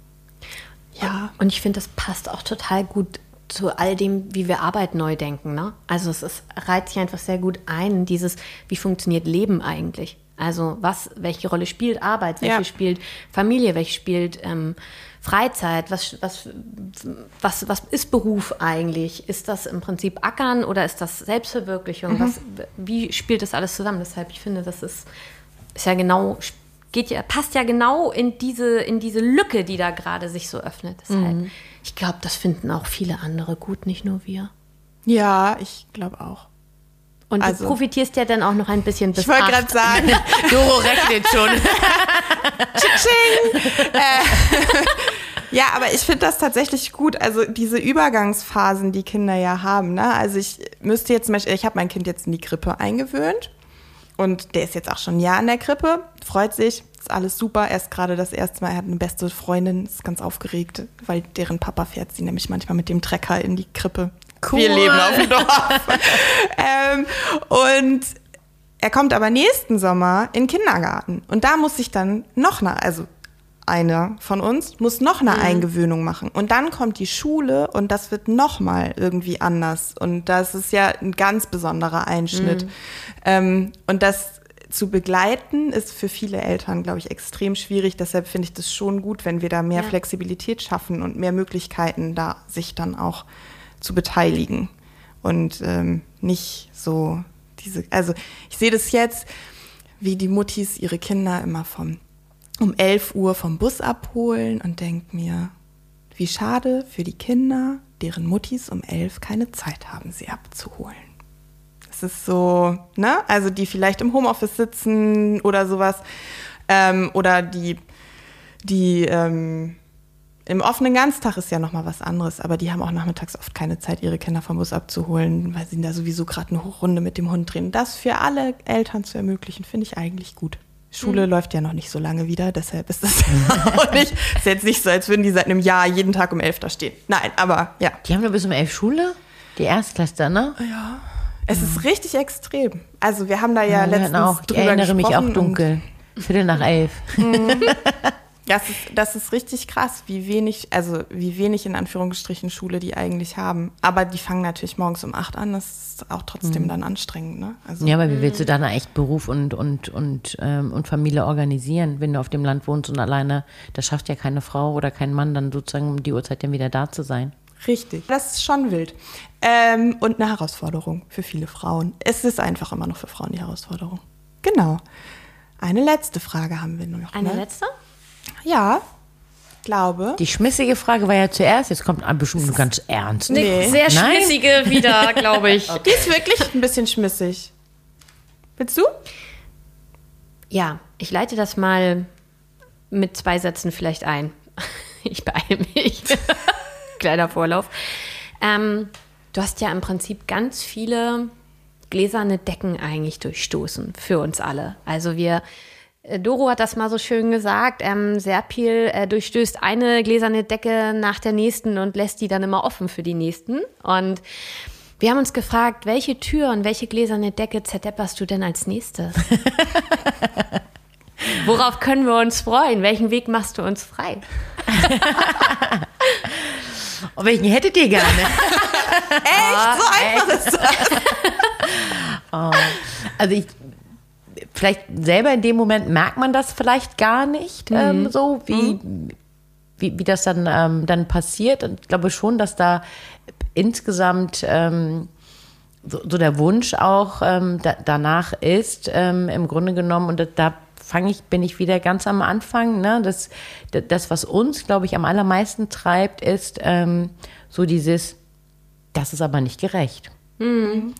Ja. Und ich finde, das passt auch total gut zu all dem, wie wir Arbeit neu denken. Ne? Also es ist, reiht sich einfach sehr gut ein, in dieses, wie funktioniert Leben eigentlich? Also was, welche Rolle spielt Arbeit, welche Ja. spielt Familie, welche spielt ähm, Freizeit, was, was, was, was ist Beruf eigentlich? Ist das im Prinzip Ackern oder ist das Selbstverwirklichung? Was, wie spielt das alles zusammen? Deshalb, ich finde, das ist, ist ja genau, geht ja, passt ja genau in diese, in diese Lücke, die da gerade sich so öffnet. Deshalb, ich glaube, das finden auch viele andere gut, nicht nur wir. Ja, ich glaube auch. Und Also- du profitierst ja dann auch noch ein bisschen bis Ich wollte gerade sagen, Doro rechnet schon. Äh, ja, aber ich finde das tatsächlich gut. Also diese Übergangsphasen, die Kinder ja haben. Ne? Also ich müsste jetzt zum Beispiel, ich habe mein Kind jetzt in die Krippe eingewöhnt und der ist jetzt auch schon ein Jahr in der Krippe, freut sich, ist alles super. Er ist gerade das erste Mal, er hat eine beste Freundin, ist ganz aufgeregt, weil deren Papa fährt sie nämlich manchmal mit dem Trecker in die Krippe. Cool. Wir leben auf dem Dorf. ähm, und er kommt aber nächsten Sommer in den Kindergarten. Und da muss ich dann noch eine, also einer von uns muss noch eine Eingewöhnung machen. Und dann kommt die Schule und das wird noch mal irgendwie anders. Und das ist ja ein ganz besonderer Einschnitt. Ähm, und das zu begleiten ist für viele Eltern, glaube ich, extrem schwierig. Deshalb finde ich das schon gut, wenn wir da mehr Ja. Flexibilität schaffen und mehr Möglichkeiten, da sich dann auch zu beteiligen. Und ähm, nicht so diese, also ich sehe das jetzt, wie die Muttis ihre Kinder immer vom um 11 Uhr vom Bus abholen und denke mir, wie schade für die Kinder, deren Muttis um 11 keine Zeit haben, sie abzuholen. Es ist so, ne? Also die vielleicht im Homeoffice sitzen oder sowas. Ähm, oder die, die ähm, im offenen Ganztag ist ja nochmal was anderes, aber die haben auch nachmittags oft keine Zeit, ihre Kinder vom Bus abzuholen, weil sie da sowieso gerade eine Runde mit dem Hund drehen. Das für alle Eltern zu ermöglichen, finde ich eigentlich gut. Schule läuft ja noch nicht so lange wieder, deshalb ist das auch nicht, ist jetzt nicht so, als würden die seit einem Jahr jeden Tag um elf da stehen. Nein, aber ja. Die haben nur bis um elf Schule? Die Erstklässler, ne? Es ist richtig extrem. Also wir haben da ja, hatten letztens auch, ich drüber erinnere mich auch dunkel. Viertel nach elf. Das ist, das ist richtig krass, wie wenig, also wie wenig in Anführungsstrichen Schule die eigentlich haben. Aber die fangen natürlich morgens um acht an, das ist auch trotzdem dann anstrengend, ne? Also, Ja, aber wie willst du dann echt Beruf und, und, und, ähm, und Familie organisieren, wenn du auf dem Land wohnst und alleine, das schafft ja keine Frau oder kein Mann, dann sozusagen um die Uhrzeit dann wieder da zu sein. Richtig. Das ist schon wild. Ähm, und eine Herausforderung für viele Frauen. Es ist einfach immer noch für Frauen die Herausforderung. Genau. Eine letzte Frage haben wir nur noch. Eine ne? letzte? Ja, glaube. Die schmissige Frage war ja zuerst, jetzt kommt bestimmt ganz ernst. Nee. Sehr Nein? schmissige wieder, glaube ich. Die ist wirklich ein bisschen schmissig. Willst du? Ja, ich leite das mal mit zwei Sätzen vielleicht ein. Ich beeile mich. Kleiner Vorlauf. Ähm, du hast ja im Prinzip ganz viele gläserne Decken eigentlich durchstoßen für uns alle. Also wir, Doro hat das mal so schön gesagt, ähm, Serpil äh, durchstößt eine gläserne Decke nach der nächsten und lässt die dann immer offen für die nächsten. Und wir haben uns gefragt, welche Tür und welche gläserne Decke zerdepperst du denn als nächstes? Worauf können wir uns freuen? Welchen Weg machst du uns frei? Und welchen hättet ihr gerne? Echt? so einfach ist das. Also ich, vielleicht selber in dem Moment merkt man das vielleicht gar nicht ähm, so, wie, wie, wie das dann, ähm, dann passiert. Und ich glaube schon, dass da insgesamt ähm, so, so der Wunsch auch ähm, da, danach ist, ähm, im Grunde genommen, und da, da fange ich, bin ich wieder ganz am Anfang, ne? das, das, was uns, glaube ich, am allermeisten treibt, ist ähm, so dieses, das ist aber nicht gerecht.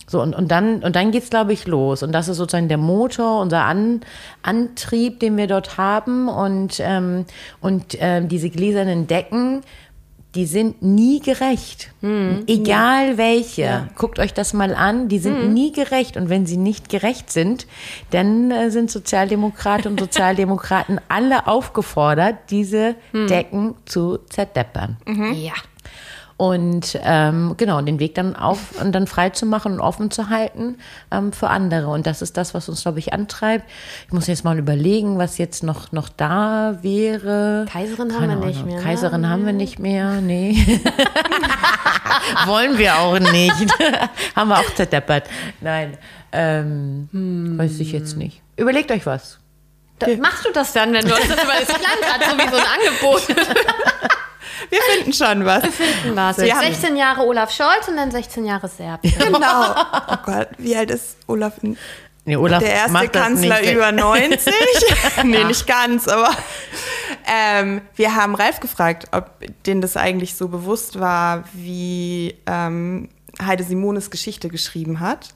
So, und, und dann, und dann geht's glaube ich, los. Und das ist sozusagen der Motor, unser An, Antrieb, den wir dort haben. Und, ähm, und ähm, diese gläsernen Decken, die sind nie gerecht. Egal welche. Guckt euch das mal an. Die sind nie gerecht. Und wenn sie nicht gerecht sind, dann äh, sind Sozialdemokraten und Sozialdemokraten alle aufgefordert, diese Decken zu zerdeppern. Ja. Und ähm, genau, den Weg dann auf und dann frei zu machen und offen zu halten ähm, für andere. Und das ist das, was uns, glaube ich, antreibt. Ich muss jetzt mal überlegen, was jetzt noch, noch da wäre. Kaiserin haben Keine wir nicht Ahnung. mehr, ne? Kaiserin haben wir nicht mehr, nee. Wollen wir auch nicht. haben wir auch zerdeppert. Nein, ähm, weiß ich jetzt nicht. Überlegt euch was. Da, machst du das dann, wenn du uns das über das klang gerade so wie so ein Angebot Wir finden schon was. finden was. Wir haben- 16 Jahre Olaf Scholz und dann 16 Jahre Serb. Genau. Oh Gott, wie alt ist Olaf? Nee, Olaf Der erste macht das Kanzler nicht. über 90? nee, nicht ganz, aber ähm, wir haben Ralf gefragt, ob denen das eigentlich so bewusst war, wie ähm, Heide Simones Geschichte geschrieben hat.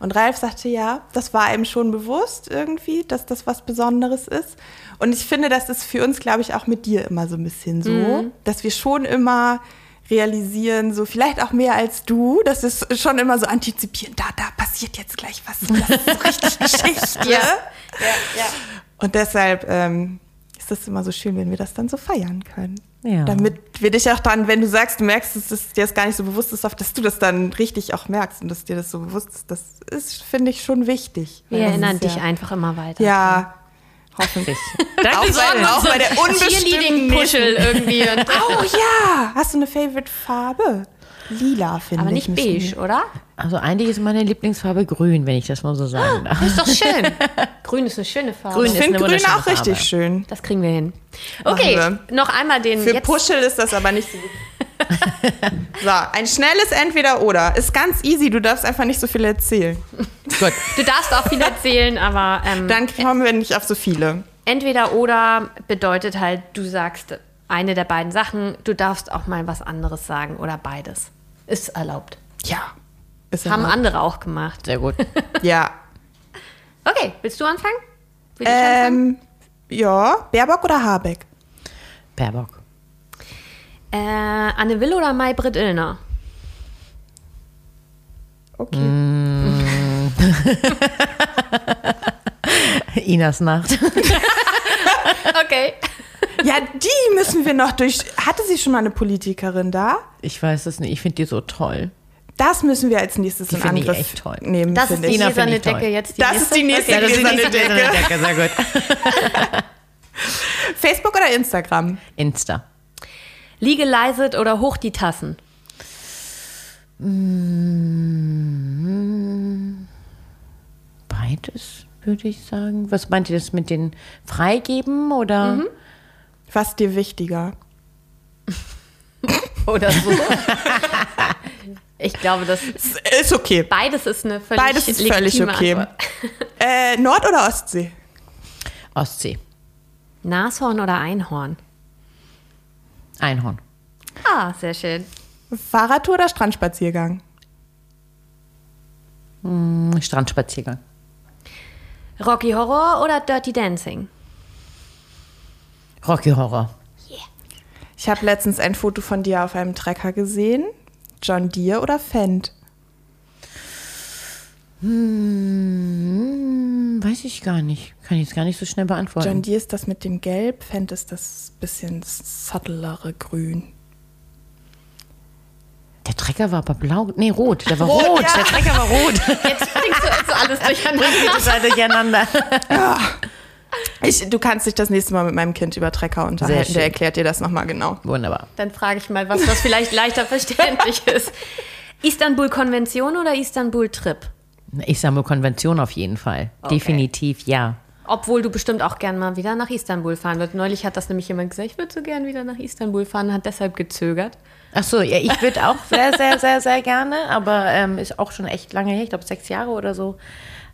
Und Ralf sagte, ja, das war ihm schon bewusst irgendwie, dass das was Besonderes ist. Und ich finde, das ist für uns, glaube ich, auch mit dir immer so ein bisschen so, dass wir schon immer realisieren, so vielleicht auch mehr als du, das ist schon immer so antizipieren, da, da passiert jetzt gleich was, das ist so richtig Geschichte. Ja. Und deshalb ähm, ist das immer so schön, wenn wir das dann so feiern können. Ja. Damit wir dich auch dann, wenn du sagst, du merkst, dass es dir das gar nicht so bewusst ist, dass du das dann richtig auch merkst und dass dir das so bewusst ist, das ist, finde ich, schon wichtig. Wir erinnern dich ja, einfach immer weiter. Ja, hoffentlich. Danke, auch, bei, auch bei der unbestimmten Cheerleading-Puschel irgendwie. Oh ja! Hast du eine Favorite-Farbe? Lila, finde aber ich. nicht müssen beige, wir- oder? Also eigentlich ist meine Lieblingsfarbe grün, wenn ich das mal so sagen darf. Ist doch schön. Grün ist eine schöne Farbe. Grün Ich finde grün auch richtig Farbe. schön. Das kriegen wir hin. Okay, noch einmal den Für jetzt. Puschel ist das aber nicht so gut. so, ein schnelles Entweder-Oder. Ist ganz easy, du darfst einfach nicht so viel erzählen. Gut. Du darfst auch viel erzählen, aber ähm, Dann kommen wir nicht auf so viele. entweder oder bedeutet halt, du sagst eine der beiden Sachen, du darfst auch mal was anderes sagen oder beides. Ist erlaubt. Ja. Ist Haben erlaubt. andere auch gemacht. Sehr gut. Ja. Okay, willst du anfangen? Will ich anfangen? Ähm, ja, Baerbock oder Habeck? Baerbock. Äh, Anne Will oder May-Britt Illner? Okay. Inas Nacht. Okay. Ja, die müssen wir noch durch. Hatte sie schon mal eine Politikerin da? Ich weiß es nicht. Ich finde die so toll. Das müssen wir als nächstes in finde ich Angriff echt toll. nehmen. Das ist die ich. Finde gläserne toll. Decke jetzt. Die Das ist die nächste Okay. gläserne Decke. Decke. Sehr gut. Facebook oder Instagram? Insta. Legalized oder hoch die Tassen? Beides, würde ich sagen. Was meint ihr das mit den Freigeben oder? Was dir wichtiger? Oder so? ich glaube, das Ist okay. beides ist eine völlig Beides ist völlig okay. Äh, Nord- oder Ostsee? Ostsee. Nashorn oder Einhorn? Einhorn. Ah, sehr schön. Fahrradtour oder Strandspaziergang? Hm, Strandspaziergang. Rocky Horror oder Dirty Dancing? Rocky Horror. Ich habe letztens ein Foto von dir auf einem Trecker gesehen. John Deere oder Fendt? Hm, weiß ich gar nicht. Kann ich jetzt gar nicht so schnell beantworten. John Deere ist das mit dem Gelb, Fendt ist das bisschen subtlere Grün. Der Trecker war aber blau. Nee, rot. Der war rot. ja. Der Trecker war rot. Jetzt bringst du jetzt alles durcheinander. Total durcheinander. Ich, du kannst dich das nächste Mal mit meinem Kind über Trecker unterhalten. Der erklärt dir das nochmal genau. Wunderbar. Dann frage ich mal, was das vielleicht leichter verständlich ist. Istanbul-Konvention oder Istanbul-Trip? Istanbul-Konvention auf jeden Fall. Definitiv ja. Obwohl du bestimmt auch gern mal wieder nach Istanbul fahren würdest. Neulich hat das nämlich jemand gesagt, ich würde so gern wieder nach Istanbul fahren, hat deshalb gezögert. Ach so, ja, ich würde auch sehr, sehr, sehr, sehr gerne, aber ähm, ist auch schon echt lange her, ich glaube sechs Jahre oder so.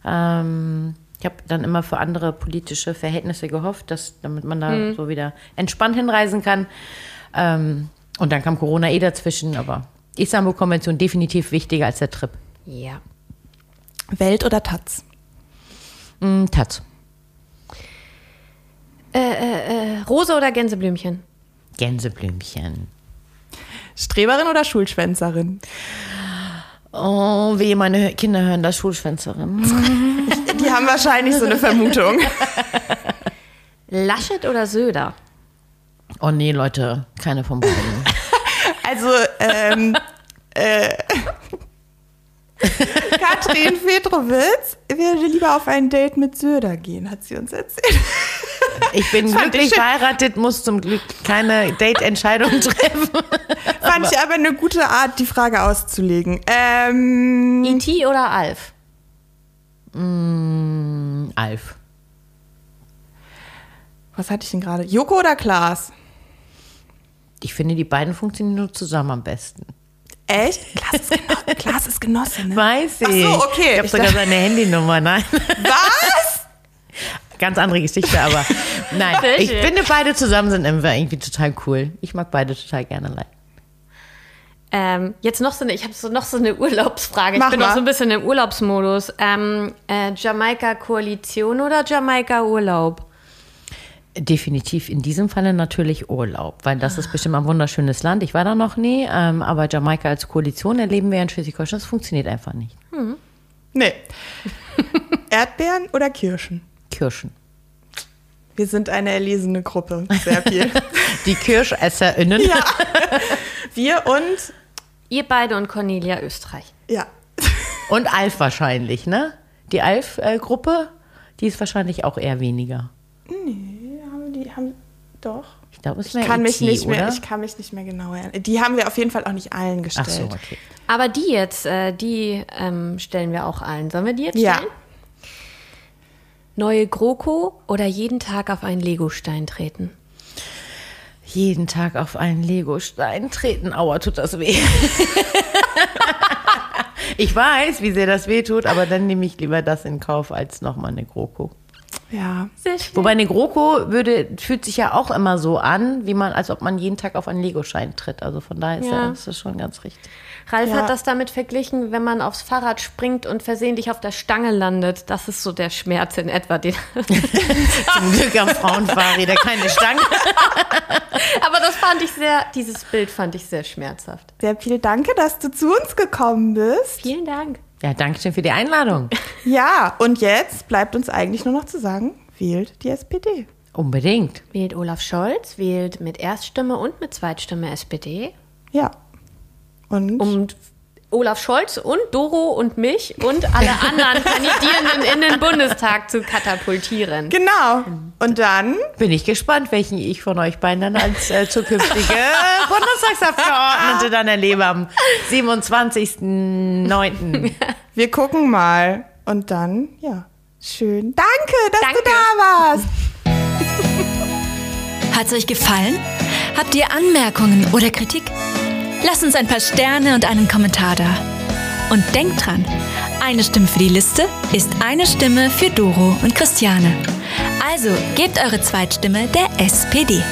Ähm, ich habe dann immer für andere politische Verhältnisse gehofft, dass, damit man da so wieder entspannt hinreisen kann. Ähm, und dann kam Corona eh dazwischen, aber Istanbul-Konvention definitiv wichtiger als der Trip. Ja. Welt oder Taz? Mm, Taz. Äh, Rose oder Gänseblümchen? Gänseblümchen. Streberin oder Schulschwänzerin? Oh, wehe, meine Kinder hören das Schulschwänzerin. Die haben wahrscheinlich so eine Vermutung. Laschet oder Söder? Oh nee, Leute, keine von beiden. Also, ähm, äh, Katrin Petrowitz würde lieber auf ein Date mit Söder gehen, hat sie uns erzählt. Ich bin Fand ich glücklich schön. verheiratet, muss zum Glück keine Date-Entscheidung treffen. Fand ich aber eine gute Art, die Frage auszulegen. Ähm, E.T. oder Alf? Alf. was hatte ich denn gerade? Joko oder Klaas? Ich finde, die beiden funktionieren nur zusammen am besten. Echt? Klaas ist, Geno Klaas ist Genosse, ne? Weiß ich. Ach so, okay. Ich habe sogar dachte- seine Handynummer. Nein. Was? Ganz andere Geschichte, aber nein. Ich finde, beide zusammen sind irgendwie total cool. Ich mag beide total gerne allein. Ähm, jetzt noch so eine, ich habe so noch so eine Urlaubsfrage. Mach ich bin mal. auch so ein bisschen im Urlaubsmodus. Ähm, äh, Jamaika-Koalition oder Jamaika-Urlaub? Definitiv in diesem Falle natürlich Urlaub, weil das ist bestimmt ein wunderschönes Land. Ich war da noch nie, ähm, aber Jamaika als Koalition erleben wir in Schleswig-Holstein. Das funktioniert einfach nicht. Nee. Erdbeeren oder Kirschen? Kirschen. Wir sind eine erlesene Gruppe. Sehr viel. Die KirschesserInnen. ja. Wir und, Ihr beide und Cornelia Österreich. ja. Und Alf wahrscheinlich, ne? Die Alf-Gruppe, die ist wahrscheinlich auch eher weniger. Haben, doch. Ich glaube, es Ich kann, mich ET, nicht mehr, oder? ich kann mich nicht mehr genau erinnern. Die haben wir auf jeden Fall auch nicht allen gestellt. Ach so, okay. Aber die jetzt, äh, die ähm, stellen wir auch allen. Sollen wir die jetzt Ja. stellen? Neue GroKo oder jeden Tag auf einen Legostein treten? Jeden Tag auf einen Legostein treten. Aua, tut das weh. ich weiß, wie sehr das weh tut, aber dann nehme ich lieber das in Kauf als nochmal eine GroKo. Ja. Sehr schön. Wobei eine GroKo würde, fühlt sich ja auch immer so an, wie man, als ob man jeden Tag auf einen Legoschein tritt. Also von daher ist, Ja. ja. ist das schon ganz richtig. Ralf Ja. hat das damit verglichen, wenn man aufs Fahrrad springt und versehentlich auf der Stange landet. Das ist so der Schmerz in etwa. Den Zum Glück haben Frauenfahrräder keine Stange. Aber das fand ich sehr, dieses Bild fand ich sehr schmerzhaft. Sehr viel danke, dass du zu uns gekommen bist. Vielen Dank. Ja, danke schön für die Einladung. Ja, und jetzt bleibt uns eigentlich nur noch zu sagen, wählt die SPD. Unbedingt. Wählt Olaf Scholz, wählt mit Erststimme und mit Zweitstimme SPD. Ja. Und Und Olaf Scholz und Doro und mich und alle anderen Kandidierenden in den Bundestag zu katapultieren. Genau. Und dann Bin ich gespannt, welchen ich von euch beiden dann als äh, zukünftige Bundestagsabgeordnete dann erlebe am 27.09. wir gucken mal. Und dann, ja, schön. Danke, dass Danke. du da warst. Hat's euch gefallen? Habt ihr Anmerkungen oder Kritik? Lasst uns ein paar Sterne und einen Kommentar da. Und denkt dran, eine Stimme für die Liste ist eine Stimme für Doro und Christiane. Also gebt eure Zweitstimme der SPD.